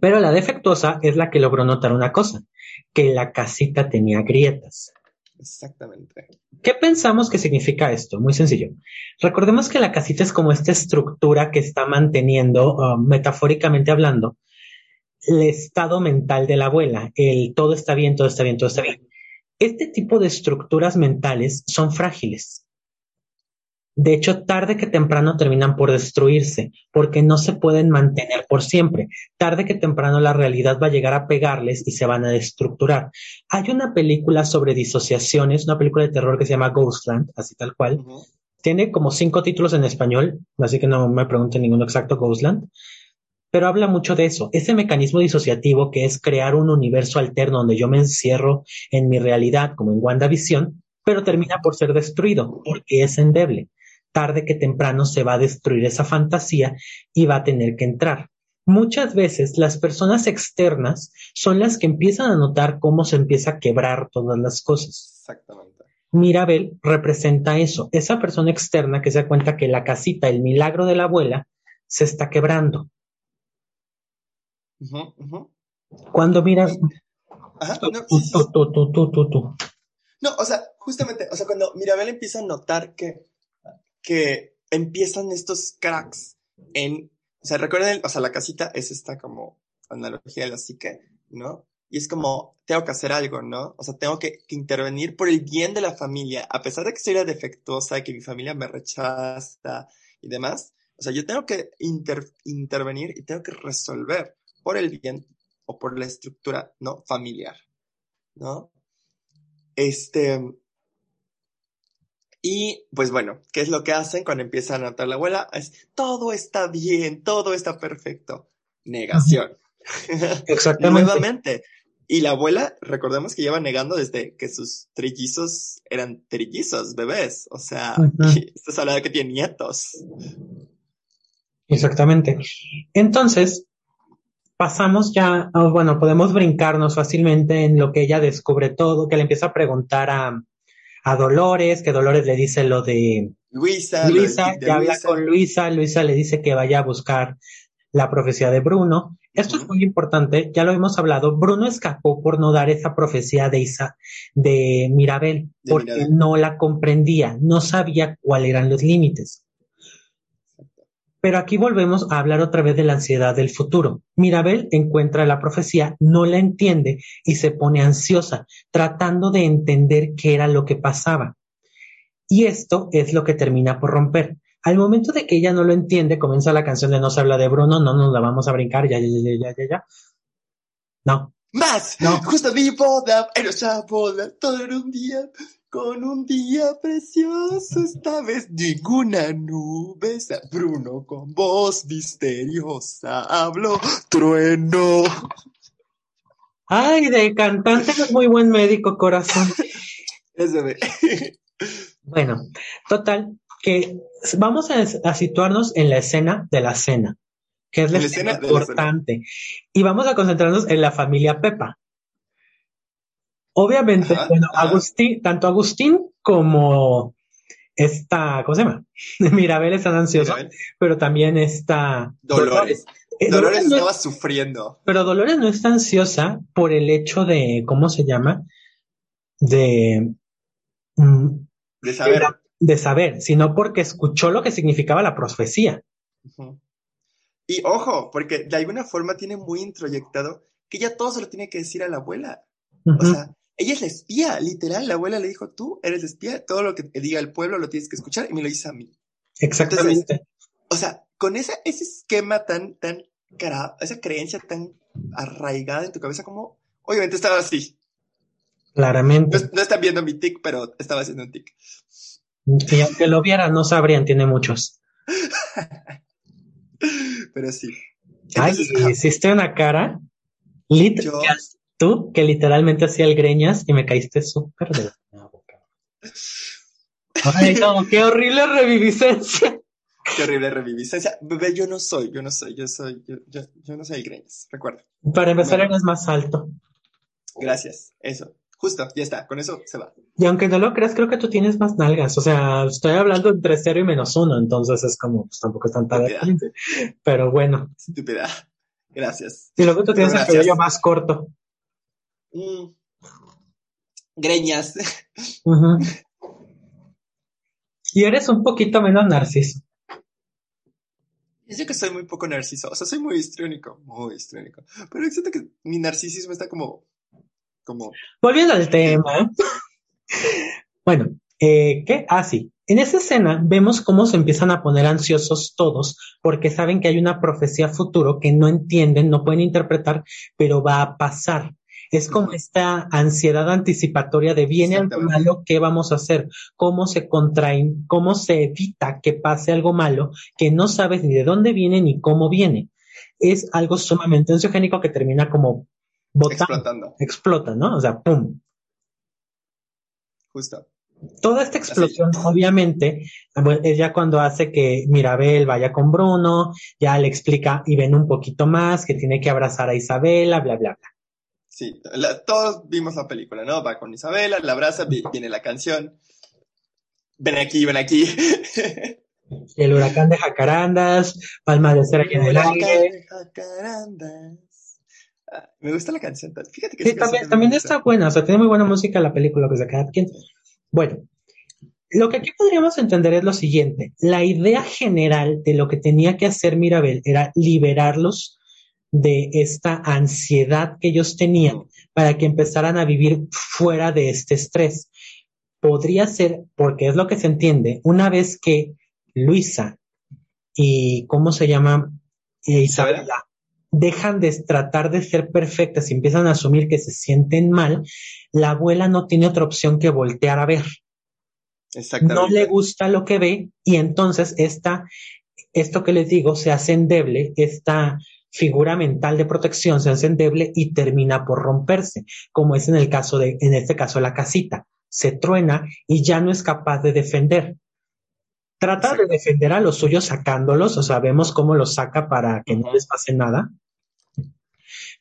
Pero la defectuosa es la que logró notar una cosa, que la casita tenía grietas. Exactamente. ¿Qué pensamos que significa esto? Muy sencillo. Recordemos que la casita es como esta estructura que está manteniendo, uh, metafóricamente hablando, el estado mental de la abuela. El todo está bien, todo está bien, todo está bien. Este tipo de estructuras mentales son frágiles. De hecho, tarde que temprano terminan por destruirse, porque no se pueden mantener por siempre. Tarde que temprano la realidad va a llegar a pegarles y se van a destructurar. Hay una película sobre disociaciones, una película de terror que se llama Ghostland, así tal cual. Tiene como cinco títulos en español, así que no me pregunten ninguno exacto, Ghostland. Pero habla mucho de eso, ese mecanismo disociativo que es crear un universo alterno donde yo me encierro en mi realidad, como en WandaVision, pero termina por ser destruido, porque es endeble. Tarde que temprano se va a destruir esa fantasía y va a tener que entrar. Muchas veces las personas externas son las que empiezan a notar cómo se empieza a quebrar todas las cosas. Exactamente. Mirabel representa eso, esa persona externa que se da cuenta que la casita, el milagro de la abuela, se está quebrando. Cuando miras, Ajá, no, tú, tú, tú, tú, tú, tú. No, o sea, justamente, o sea, cuando Mirabel empieza a notar que, que empiezan estos cracks en, o sea, recuerden, o sea, la casita es esta como analogía de la psique, ¿no? Y es como, tengo que hacer algo, ¿no? O sea, tengo que, que intervenir por el bien de la familia, a pesar de que soy la defectuosa, que mi familia me rechaza y demás. O sea, yo tengo que inter- intervenir y tengo que resolver por el bien o por la estructura, ¿no? Familiar, ¿no? Este. Y pues bueno, ¿qué es lo que hacen cuando empieza a notar la abuela? Es todo está bien, todo está perfecto. Negación. Exactamente. Nuevamente. Y la abuela, recordemos que lleva negando desde que sus trillizos eran trillizos, bebés. O sea, esto es hablando de que tiene nietos. Exactamente. Entonces, pasamos ya, oh, bueno, podemos brincarnos fácilmente en lo que ella descubre todo, que le empieza a preguntar a, a Dolores, que Dolores le dice lo de Luisa, Luisa, de habla Luisa. con Luisa, Luisa le dice que vaya a buscar la profecía de Bruno. Esto es muy importante, ya lo hemos hablado. Bruno escapó por no dar esa profecía de Isa, de Mirabel, De porque Mirabel. no la comprendía, no sabía cuáles eran los límites. Pero aquí volvemos a hablar otra vez de la ansiedad del futuro. Mirabel encuentra la profecía, no la entiende y se pone ansiosa, tratando de entender qué era lo que pasaba. Y esto es lo que termina por romper. Al momento de que ella no lo entiende, comienza la canción de No se habla de Bruno, no nos la vamos a brincar, ya, ya, ya, ya, ya, ya. No. ¡Más! No. Justo mi boda, en nuestra boda, todo en un día, con un día precioso, esta vez ninguna nube, Bruno con voz misteriosa, habló trueno. Ay, de cantante es muy buen médico, corazón. De... Bueno, total, que vamos a, a situarnos en la escena de la cena, que es la En la escena escena de la importante. Y vamos a concentrarnos en la familia Pepa. Obviamente, Ajá, bueno, ajá. Agustín, tanto Agustín como esta, ¿cómo se llama? Mirabel están ansiosos, Mirabel. pero también está Dolores. Eh, Dolores no- estaba sufriendo. pero Dolores no está ansiosa por el hecho de, ¿cómo se llama? De, mm, De saber. de saber, sino porque escuchó lo que significaba la profecía. Y ojo, porque de alguna forma tiene muy introyectado que ella todo se lo tiene que decir a la abuela. O sea, ella es la espía, literal. La abuela le dijo, tú eres la espía, todo lo que te diga el pueblo lo tienes que escuchar y me lo dice a mí. Exactamente. O sea, con esa, ese esquema tan, tan, cara, esa creencia tan arraigada en tu cabeza como, obviamente estaba así. No, Claramente. es- no están viendo mi tic, pero estaba haciendo un tic. Y aunque lo vieran, no sabrían, tiene muchos. Pero sí. Ay, Entonces, ajá, hiciste una cara, lit, Yo- que has- tú, que literalmente hacía el greñas y me caíste súper de la boca. Ay, no, qué horrible reviviscencia. qué horrible reviviscencia. Bebé, yo no soy, yo no soy, yo soy, yo, yo, yo no soy el Greñas, recuerda. Para empezar, eres más alto. Gracias, eso. Justo, ya está, con eso se va. Y aunque no lo creas, creo que tú tienes más nalgas. O sea, estoy hablando entre cero y menos uno, entonces es como, pues tampoco es tanta Estúpida. Pero bueno. Estúpida. Gracias. Y luego tú tienes el cabello más corto. Mm. Greñas. Y eres un poquito menos narciso. Yo que soy muy poco narciso, o sea, soy muy histriónico, muy histriónico. Pero siento que mi narcisismo está como, como, Volviendo al tema. Bueno, eh, ¿qué? Ah, sí. En esa escena vemos cómo se empiezan a poner ansiosos todos porque saben que hay una profecía futuro que no entienden, no pueden interpretar, pero va a pasar. Es como esta ansiedad anticipatoria de viene algo malo, ¿qué vamos a hacer? ¿Cómo se contraen? ¿Cómo se evita que pase algo malo que no sabes ni de dónde viene ni cómo viene? Es algo sumamente ansiogénico que termina como botando, explotando, explota, ¿no? O sea, ¡pum! justo. Toda esta explosión, obviamente, es ya cuando hace que Mirabel vaya con Bruno, ya le explica y ven un poquito más que tiene que abrazar a Isabela, bla, bla, bla. Sí, la- todos vimos la película, ¿no? Va con Isabela, la abraza, vi- viene la canción. Ven aquí, ven aquí. El huracán de Jacarandas, Palma de Cera en el aire. Jacarandas. Ah, me gusta la canción. Fíjate que Sí, también, también está buena, o sea, tiene muy buena música la película que se queda. ¿quién? Bueno, lo que aquí podríamos entender es lo siguiente. La idea general de lo que tenía que hacer Mirabel era liberarlos de esta ansiedad que ellos tenían para que empezaran a vivir fuera de este estrés. Podría ser, porque es lo que se entiende, una vez que Luisa y, ¿cómo se llama? Isabela. Isabela dejan de tratar de ser perfectas y empiezan a asumir que se sienten mal, la abuela no tiene otra opción que voltear a ver. Exactamente. No le gusta lo que ve y entonces esta, esto que les digo se hace endeble, esta figura mental de protección se hace endeble y termina por romperse, como es en el caso de, en este caso, la casita. Se truena y ya no es capaz de defender. Trata de defender a los suyos sacándolos, o sea, vemos cómo los saca para que no les pase nada.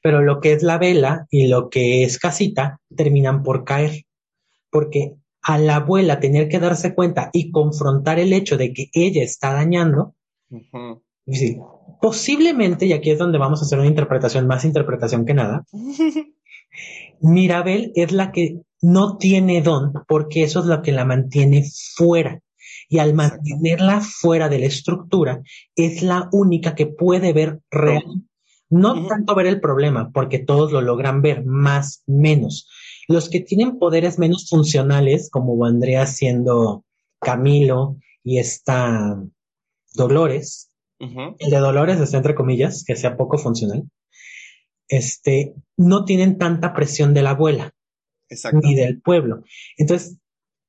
Pero lo que es la vela y lo que es casita terminan por caer. Porque a la abuela tener que darse cuenta y confrontar el hecho de que ella está dañando, sí, posiblemente, y aquí es donde vamos a hacer una interpretación, más interpretación que nada, Mirabel es la que no tiene don porque eso es lo que la mantiene fuera. Y al mantenerla fuera de la estructura, es la única que puede ver real. No tanto ver el problema, porque todos lo logran ver, más, menos. Los que tienen poderes menos funcionales, como vendría siendo Camilo y esta Dolores. El de Dolores está entre comillas, que sea poco funcional. Este, no tienen tanta presión de la abuela. Ni del pueblo. Entonces,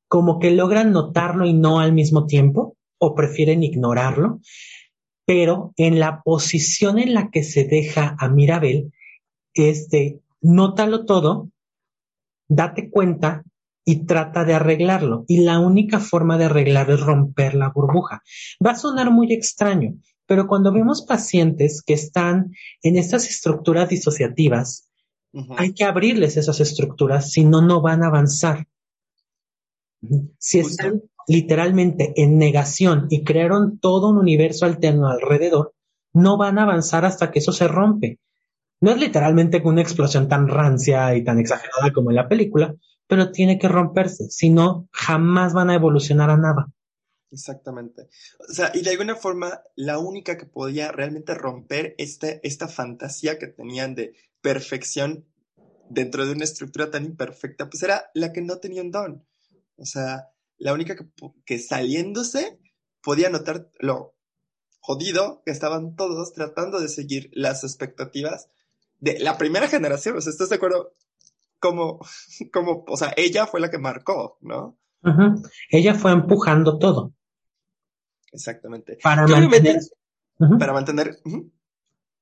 como que logran notarlo y no al mismo tiempo, o prefieren ignorarlo, pero en la posición en la que se deja a Mirabel es de nótalo todo, date cuenta y trata de arreglarlo. Y la única forma de arreglar es romper la burbuja. Va a sonar muy extraño, pero cuando vemos pacientes que están en estas estructuras disociativas, hay que abrirles esas estructuras, si no, no van a avanzar. Si están literalmente en negación y crearon todo un universo alterno alrededor, no van a avanzar hasta que eso se rompe. No es literalmente una explosión tan rancia y tan exagerada como en la película, pero tiene que romperse, si no, jamás van a evolucionar a nada. Exactamente. O sea, y de alguna forma, la única que podía realmente romper este, esta fantasía que tenían de perfección dentro de una estructura tan imperfecta, pues era la que no tenía un don. O sea, la única que, que saliéndose podía notar lo jodido que estaban todos tratando de seguir las expectativas de la primera generación. O sea, ¿estás de acuerdo? Como, como, o sea, ella fue la que marcó, ¿no? Ella fue empujando todo. Exactamente. Para mantener. Para mantener.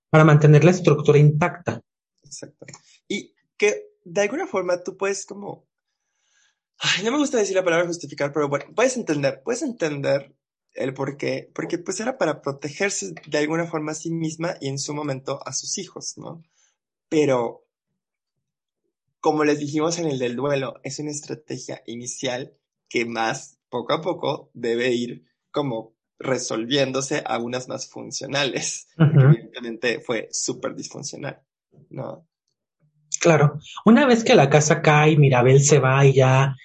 Para mantener la estructura intacta. Exacto. Y que de alguna forma tú puedes como. Ay, no me gusta decir la palabra justificar, pero bueno, puedes entender, puedes entender el por qué, porque pues era para protegerse de alguna forma a sí misma y en su momento a sus hijos, ¿no? Pero, como les dijimos en el del duelo, es una estrategia inicial que más poco a poco debe ir como resolviéndose a unas más funcionales. evidentemente fue súper disfuncional, ¿no? Claro. Una vez que la casa cae, Mirabel se va y ya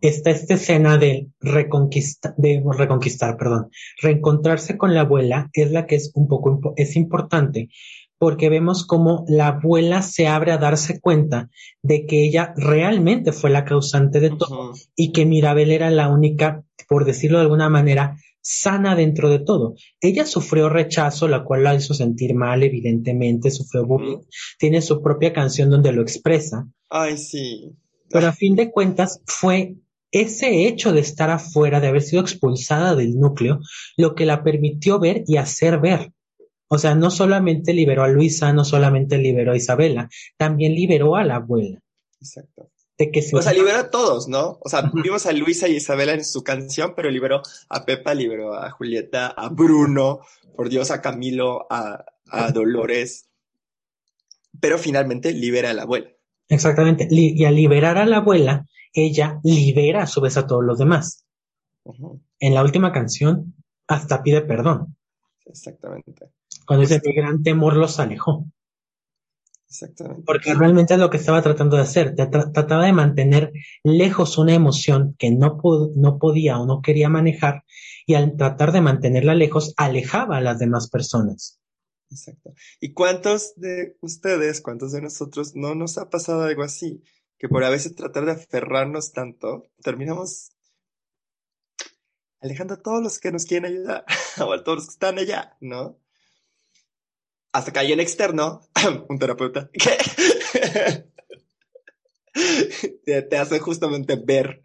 está esta escena de reconquistar, de reconquistar, perdón, reencontrarse con la abuela es la que es un poco, es importante porque vemos cómo la abuela se abre a darse cuenta de que ella realmente fue la causante de todo y que Mirabel era la única, por decirlo de alguna manera, sana dentro de todo. Ella sufrió rechazo, la cual la hizo sentir mal, evidentemente, sufrió bullying. Tiene su propia canción donde lo expresa. Ay, sí. Pero a fin de cuentas fue ese hecho de estar afuera, de haber sido expulsada del núcleo, lo que la permitió ver y hacer ver. O sea, no solamente liberó a Luisa, no solamente liberó a Isabela, también liberó a la abuela. Exacto o sea, liberó a todos, ¿no? O sea, vimos a Luisa y Isabela en su canción, pero liberó a Pepa, liberó a Julieta, a Bruno, por Dios, a Camilo, a, Dolores, pero finalmente libera a la abuela. Exactamente. y al liberar a la abuela, ella libera a su vez a todos los demás. En la última canción, hasta pide perdón. Exactamente. Cuando dice mi gran temor los alejó. Exactamente. Porque realmente es lo que estaba tratando de hacer. trataba de mantener lejos una emoción que no, no podía o no quería manejar y al tratar de mantenerla lejos alejaba a las demás personas. Exacto. ¿Y cuántos de ustedes, cuántos de nosotros no nos ha pasado algo así? Que por a veces tratar de aferrarnos tanto, terminamos alejando a todos los que nos quieren ayudar o a todos los que están allá, ¿no? Hasta que hay en externo, un terapeuta, que te, hace justamente ver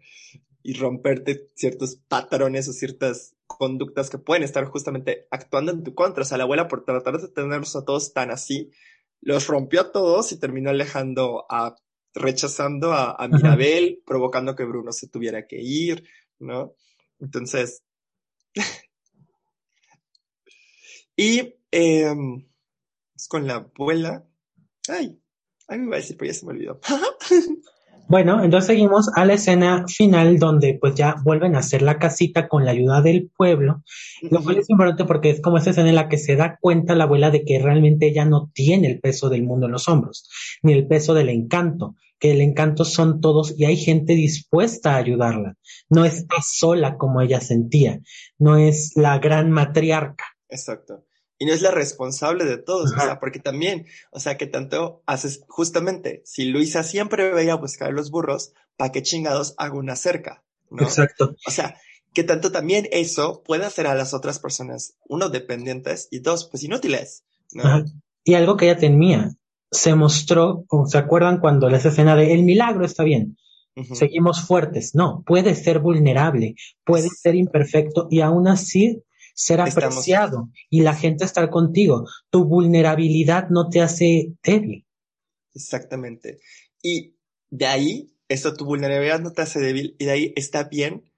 y romperte ciertos patrones o ciertas conductas que pueden estar justamente actuando en tu contra. O sea, la abuela por tratar de tenerlos a todos tan así, los rompió a todos y terminó alejando a, rechazando a, Mirabel, provocando que Bruno se tuviera que ir, ¿no? Entonces, y eh, con la abuela. Ay, me iba a decir, pero ya se me olvidó. Bueno, entonces seguimos a la escena final donde pues ya vuelven a hacer la casita con la ayuda del pueblo, lo cual es importante porque es como esa escena en la que se da cuenta la abuela de que realmente ella no tiene el peso del mundo en los hombros, ni el peso del encanto, que el encanto son todos y hay gente dispuesta a ayudarla. No está sola como ella sentía, no es la gran matriarca. Exacto y no es la responsable de todos, o sea, porque también, o sea, que tanto haces, justamente, si Luisa siempre veía a buscar los burros, ¿para qué chingados hago una cerca? ¿no? Exacto. O sea, que tanto también eso puede hacer a las otras personas, uno, dependientes y dos, pues inútiles. ¿no? Y algo que ella tenía, se mostró, ¿se acuerdan cuando la escena de el milagro está bien? Seguimos fuertes. No, puede ser vulnerable, puede ser imperfecto y aún así ser apreciado y la gente estar contigo. Tu vulnerabilidad no te hace débil. Exactamente. Y de ahí, eso, tu vulnerabilidad no te hace débil y de ahí está bien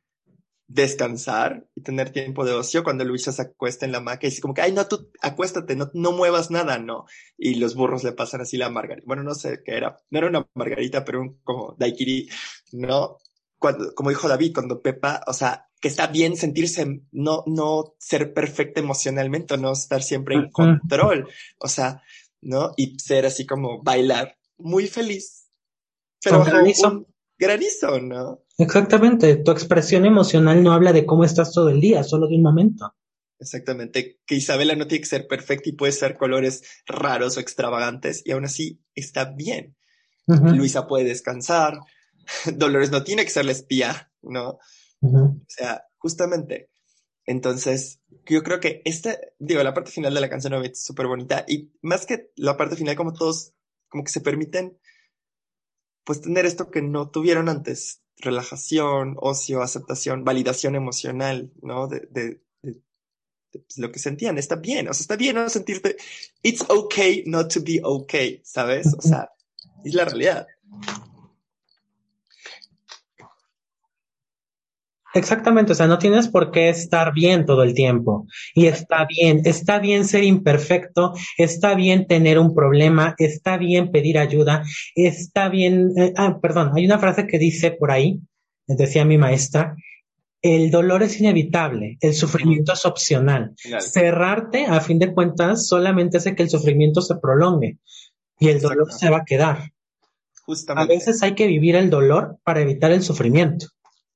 descansar y tener tiempo de ocio cuando Luisa se acuesta en la hamaca y dice como que, ay, no, tú acuéstate, no, no muevas nada, no. Y los burros le pasan así la margarita. Bueno, no sé qué era. No era una margarita, pero un como daiquiri, ¿no? Cuando, como dijo David, cuando Pepa, o sea, que está bien sentirse, no, no ser perfecta emocionalmente, no estar siempre en control. O sea, ¿no? Y ser así como bailar muy feliz. Pero granizo. granizo, ¿no? Exactamente. Tu expresión emocional no habla de cómo estás todo el día, solo de un momento. Exactamente. Que Isabela no tiene que ser perfecta y puede ser colores raros o extravagantes y aún así está bien. Luisa puede descansar. Dolores no tiene que ser la espía, ¿no? O sea, justamente. Entonces, yo creo que esta, digo, la parte final de la canción es súper bonita y más que la parte final, como todos, como que se permiten, pues tener esto que no tuvieron antes, relajación, ocio, aceptación, validación emocional, ¿no? De, de, pues, lo que sentían, está bien, o sea, está bien no sentirte, it's okay not to be okay, ¿sabes? O sea, es la realidad. Exactamente, o sea, no tienes por qué estar bien todo el tiempo. Y está bien, está bien ser imperfecto, está bien tener un problema, está bien pedir ayuda, está bien, eh, ah, perdón, hay una frase que dice por ahí, decía mi maestra, el dolor es inevitable, el sufrimiento es opcional. Cerrarte, a fin de cuentas, solamente hace que el sufrimiento se prolongue y el dolor se va a quedar. Justamente. A veces hay que vivir el dolor para evitar el sufrimiento.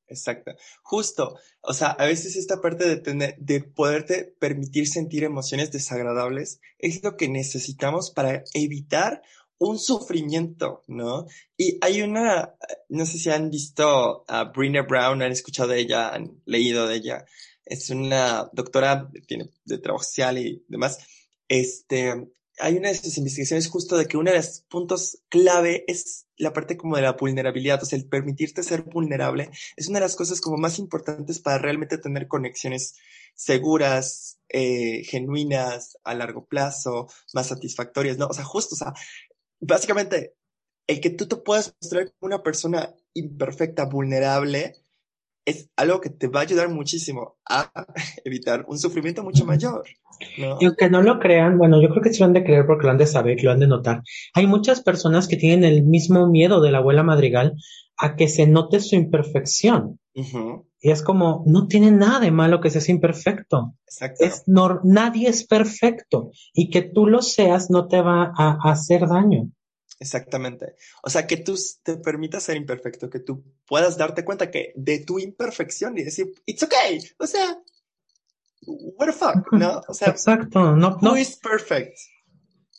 Exacto. Justo. O sea, a veces esta parte de tener, de poderte permitir sentir emociones desagradables es lo que necesitamos para evitar un sufrimiento, ¿no? Y hay una, no sé si han visto a Brina Brown, han escuchado de ella, han leído de ella. Es una doctora, tiene de trabajo social y demás. Este, hay una de sus investigaciones justo de que uno de los puntos clave es la parte como de la vulnerabilidad, o sea, el permitirte ser vulnerable es una de las cosas como más importantes para realmente tener conexiones seguras, eh, genuinas, a largo plazo, más satisfactorias, ¿no? O sea, justo, o sea, básicamente, el que tú te puedas mostrar como una persona imperfecta, vulnerable, es algo que te va a ayudar muchísimo a evitar un sufrimiento mucho mayor. Y aunque no lo crean, bueno, yo creo que sí lo han de creer porque lo han de saber, lo han de notar. Hay muchas personas que tienen el mismo miedo de la abuela madrigal a que se note su imperfección. Y es como, no tiene nada de malo que seas imperfecto. Exacto. Es nadie es perfecto. Y que tú lo seas no te va a hacer daño. Exactamente. O sea, que tú te permitas ser imperfecto, que tú puedas darte cuenta que de tu imperfección y decir, it's okay. O sea, what the fuck, ¿no? O sea, exacto. No, no. is perfect.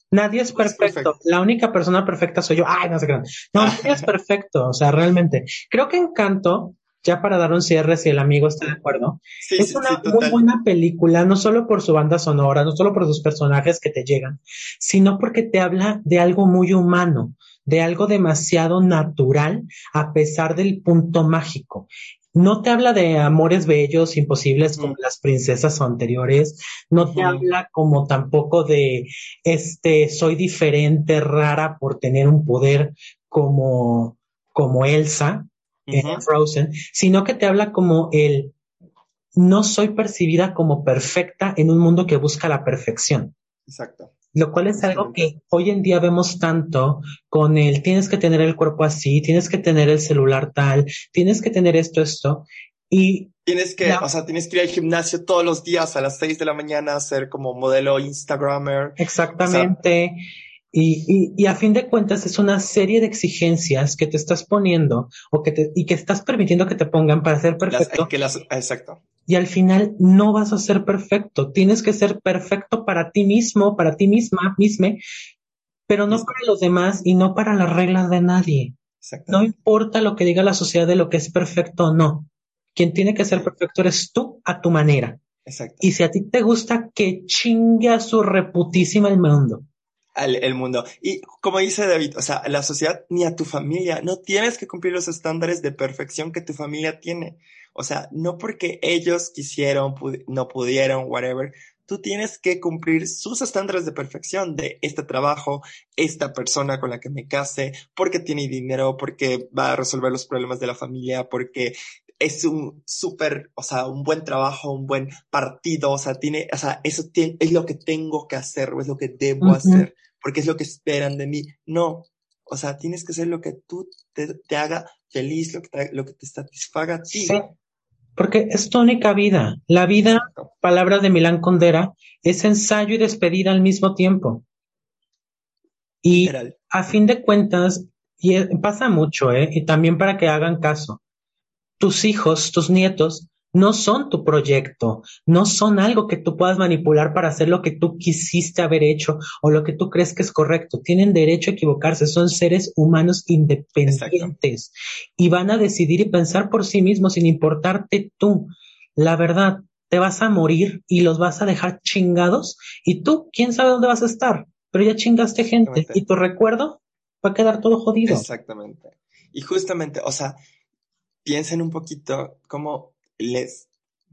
Nadie es perfecto. La única persona perfecta soy yo. Ay, no sé qué. No, nadie es perfecto. O sea, realmente. Creo que Encanto ya para dar un cierre, si el amigo está de acuerdo, es una muy buena película, no solo por su banda sonora, no solo por sus personajes que te llegan, sino porque te habla de algo muy humano, de algo demasiado natural, a pesar del punto mágico. No te habla de amores bellos, imposibles como las princesas anteriores. No te habla como tampoco de, este, soy diferente, rara por tener un poder como, como Elsa en Frozen, sino que te habla como el no soy percibida como perfecta en un mundo que busca la perfección. Exacto. Lo cual es algo que hoy en día vemos tanto con el tienes que tener el cuerpo así, tienes que tener el celular tal, tienes que tener esto, esto. Y tienes que, o sea, tienes que ir al gimnasio todos los días a las seis de la mañana a ser como modelo Instagrammer. Exactamente. Y, y, a fin de cuentas es una serie de exigencias que te estás poniendo o que te, y que estás permitiendo que te pongan para ser perfecto. exacto. Y al final no vas a ser perfecto. Tienes que ser perfecto para ti mismo, para ti misma, misme, pero no para los demás y no para las reglas de nadie. No importa lo que diga la sociedad de lo que es perfecto o no. Quien tiene que ser perfecto eres tú a tu manera. Exacto. Y si a ti te gusta, que chingue a su reputísima el mundo. Al, el mundo. Y como dice David, o sea, la sociedad ni a tu familia, no tienes que cumplir los estándares de perfección que tu familia tiene. O sea, no porque ellos quisieron, no pudieron, whatever, tú tienes que cumplir sus estándares de perfección de este trabajo, esta persona con la que me case, porque tiene dinero, porque va a resolver los problemas de la familia, porque es un súper, o sea, un buen trabajo, un buen partido, o sea, tiene, o sea, eso tiene, es lo que tengo que hacer o es lo que debo hacer, porque es lo que esperan de mí. No, o sea, tienes que hacer lo que tú te, te haga feliz, lo que te, lo que te satisfaga a ti. Porque es tu única vida. La vida, palabras de Milán Condera, es ensayo y despedida al mismo tiempo. Y a fin de cuentas, y pasa mucho, ¿eh? Y también para que hagan caso. Tus hijos, tus nietos, no son tu proyecto, no son algo que tú puedas manipular para hacer lo que tú quisiste haber hecho o lo que tú crees que es correcto. Tienen derecho a equivocarse, son seres humanos independientes y van a decidir y pensar por sí mismos sin importarte tú. La verdad, te vas a morir y los vas a dejar chingados y tú, quién sabe dónde vas a estar, pero ya chingaste gente y tu recuerdo va a quedar todo jodido. Exactamente. Y justamente, o sea, piensen un poquito cómo les,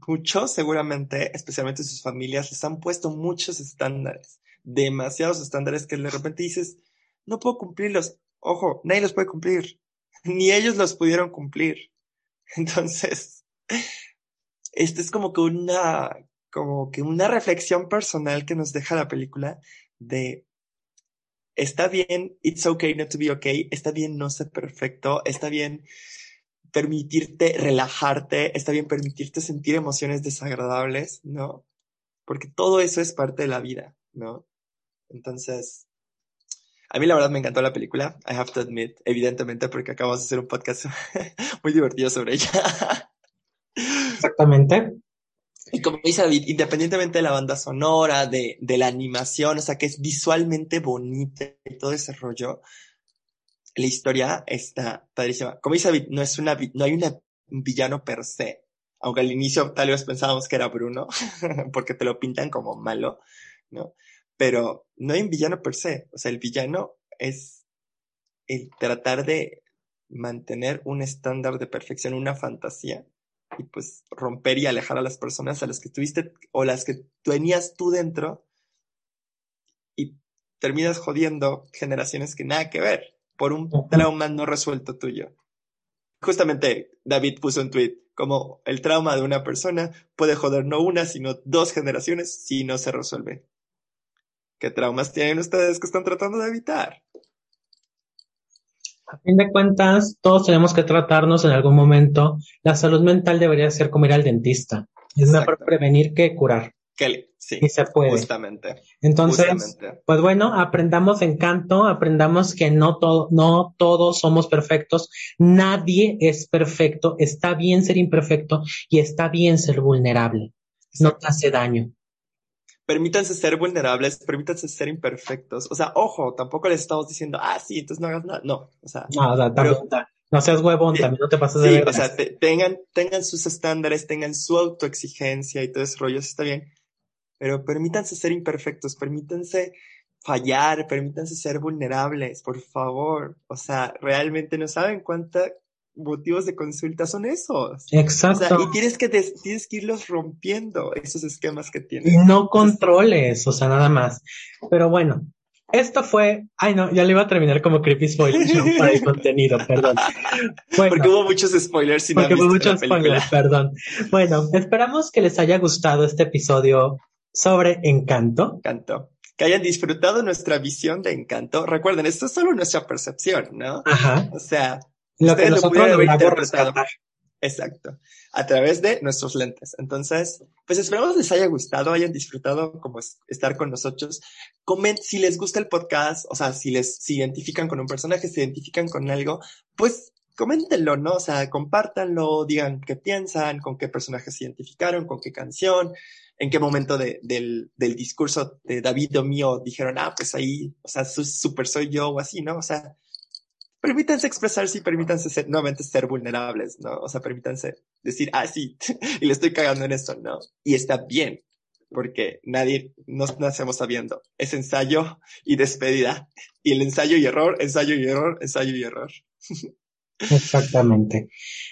muchos seguramente, especialmente sus familias, les han puesto muchos estándares, demasiados estándares que de repente dices, no puedo cumplirlos. Ojo, nadie los puede cumplir. Ni ellos los pudieron cumplir. Entonces, esto es como que una, como que una reflexión personal que nos deja la película de está bien, it's okay not to be okay, está bien no ser perfecto, está bien permitirte relajarte, está bien permitirte sentir emociones desagradables, ¿no? Porque todo eso es parte de la vida, ¿no? Entonces, a mí la verdad me encantó la película, I have to admit, evidentemente porque acabamos de hacer un podcast muy divertido sobre ella. Exactamente. Y como dice David, independientemente de la banda sonora, de, de la animación, o sea, que es visualmente bonita y todo ese rollo, la historia está padrísima. Como dice David, no es una, no hay un villano per se. Aunque al inicio tal vez pensábamos que era Bruno, porque te lo pintan como malo, ¿no? Pero no hay un villano per se. O sea, el villano es el tratar de mantener un estándar de perfección, una fantasía, y pues romper y alejar a las personas a las que tuviste o las que tenías tú dentro y terminas jodiendo generaciones que nada que ver por un trauma no resuelto tuyo. Justamente David puso un tweet como el trauma de una persona puede joder no una, sino dos generaciones si no se resuelve. ¿Qué traumas tienen ustedes que están tratando de evitar? A fin de cuentas, todos tenemos que tratarnos en algún momento. La salud mental debería ser como ir al dentista. Es mejor prevenir que curar. Kelly, sí. Y se puede. Justamente. Entonces, pues bueno, aprendamos encanto, aprendamos que no todo, no todos somos perfectos, nadie es perfecto, está bien ser imperfecto y está bien ser vulnerable. No te hace daño. Permítanse ser vulnerables, permítanse ser imperfectos. O sea, ojo, tampoco les estamos diciendo, ah, sí, entonces no hagas nada. No, o sea. No, o sea, no seas huevón, también no te pases de Sí, o sea, tengan, tengan sus estándares, tengan su autoexigencia y todo ese rollo, está bien pero permítanse ser imperfectos, permítanse fallar, permítanse ser vulnerables, por favor. O sea, realmente no saben cuántos motivos de consulta son esos. Exacto. y tienes que, tienes que irlos rompiendo, esos esquemas que tienes. Y no controles, o sea, nada más. Pero bueno, esto fue, ay no, ya le iba a terminar como creepy spoiler para el contenido, perdón. porque hubo muchos spoilers. porque hubo muchos spoilers, perdón. Bueno, esperamos que les haya gustado este episodio sobre Encanto. Encanto. Que hayan disfrutado nuestra visión de Encanto. Recuerden, esto es solo nuestra percepción, ¿no? Ajá. O sea, lo que nosotros lo interpretado. Exacto. A través de nuestros lentes. Entonces, pues esperamos les haya gustado, hayan disfrutado como estar con nosotros. Comenten si les gusta el podcast, o sea, si les si identifican con un personaje, se identifican con algo, pues coméntenlo, ¿no? O sea, compártanlo, digan qué piensan, con qué personajes se identificaron, con qué canción, en qué momento de, del, del, discurso de David o mío dijeron, ah, pues ahí, o sea, súper soy yo o así, ¿no? O sea, permítanse expresarse y permítanse ser, nuevamente ser vulnerables, ¿no? O sea, permítanse decir, ah, sí, y le estoy cagando en esto, ¿no? Y está bien, porque nadie nos nacemos sabiendo. Es ensayo y despedida. Y el ensayo y error, ensayo y error, ensayo y error. Exactamente.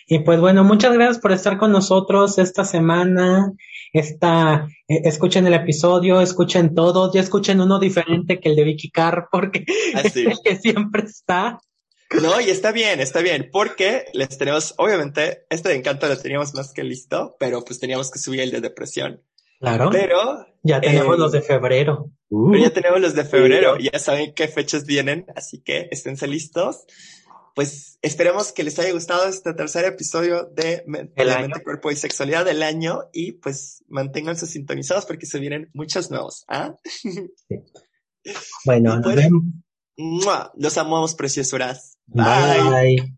Y pues bueno, muchas gracias por estar con nosotros esta semana. Esta, eh, escuchen el episodio, escuchen todo, ya escuchen uno diferente que el de Vicky Carr, porque es el que siempre está. No, y está bien, está bien, porque les tenemos, obviamente, este de encanto lo teníamos más que listo, pero pues teníamos que subir el de depresión. Claro. Pero ya tenemos los de febrero. Pero ya tenemos los de febrero, ya saben qué fechas vienen, así que esténse listos pues esperemos que les haya gustado este tercer episodio de, Mente, Cuerpo y Sexualidad del año y pues manténganse sintonizados porque se vienen muchos nuevos. ¿ah? Bueno, nos vemos. Los amamos, preciosuras. Bye.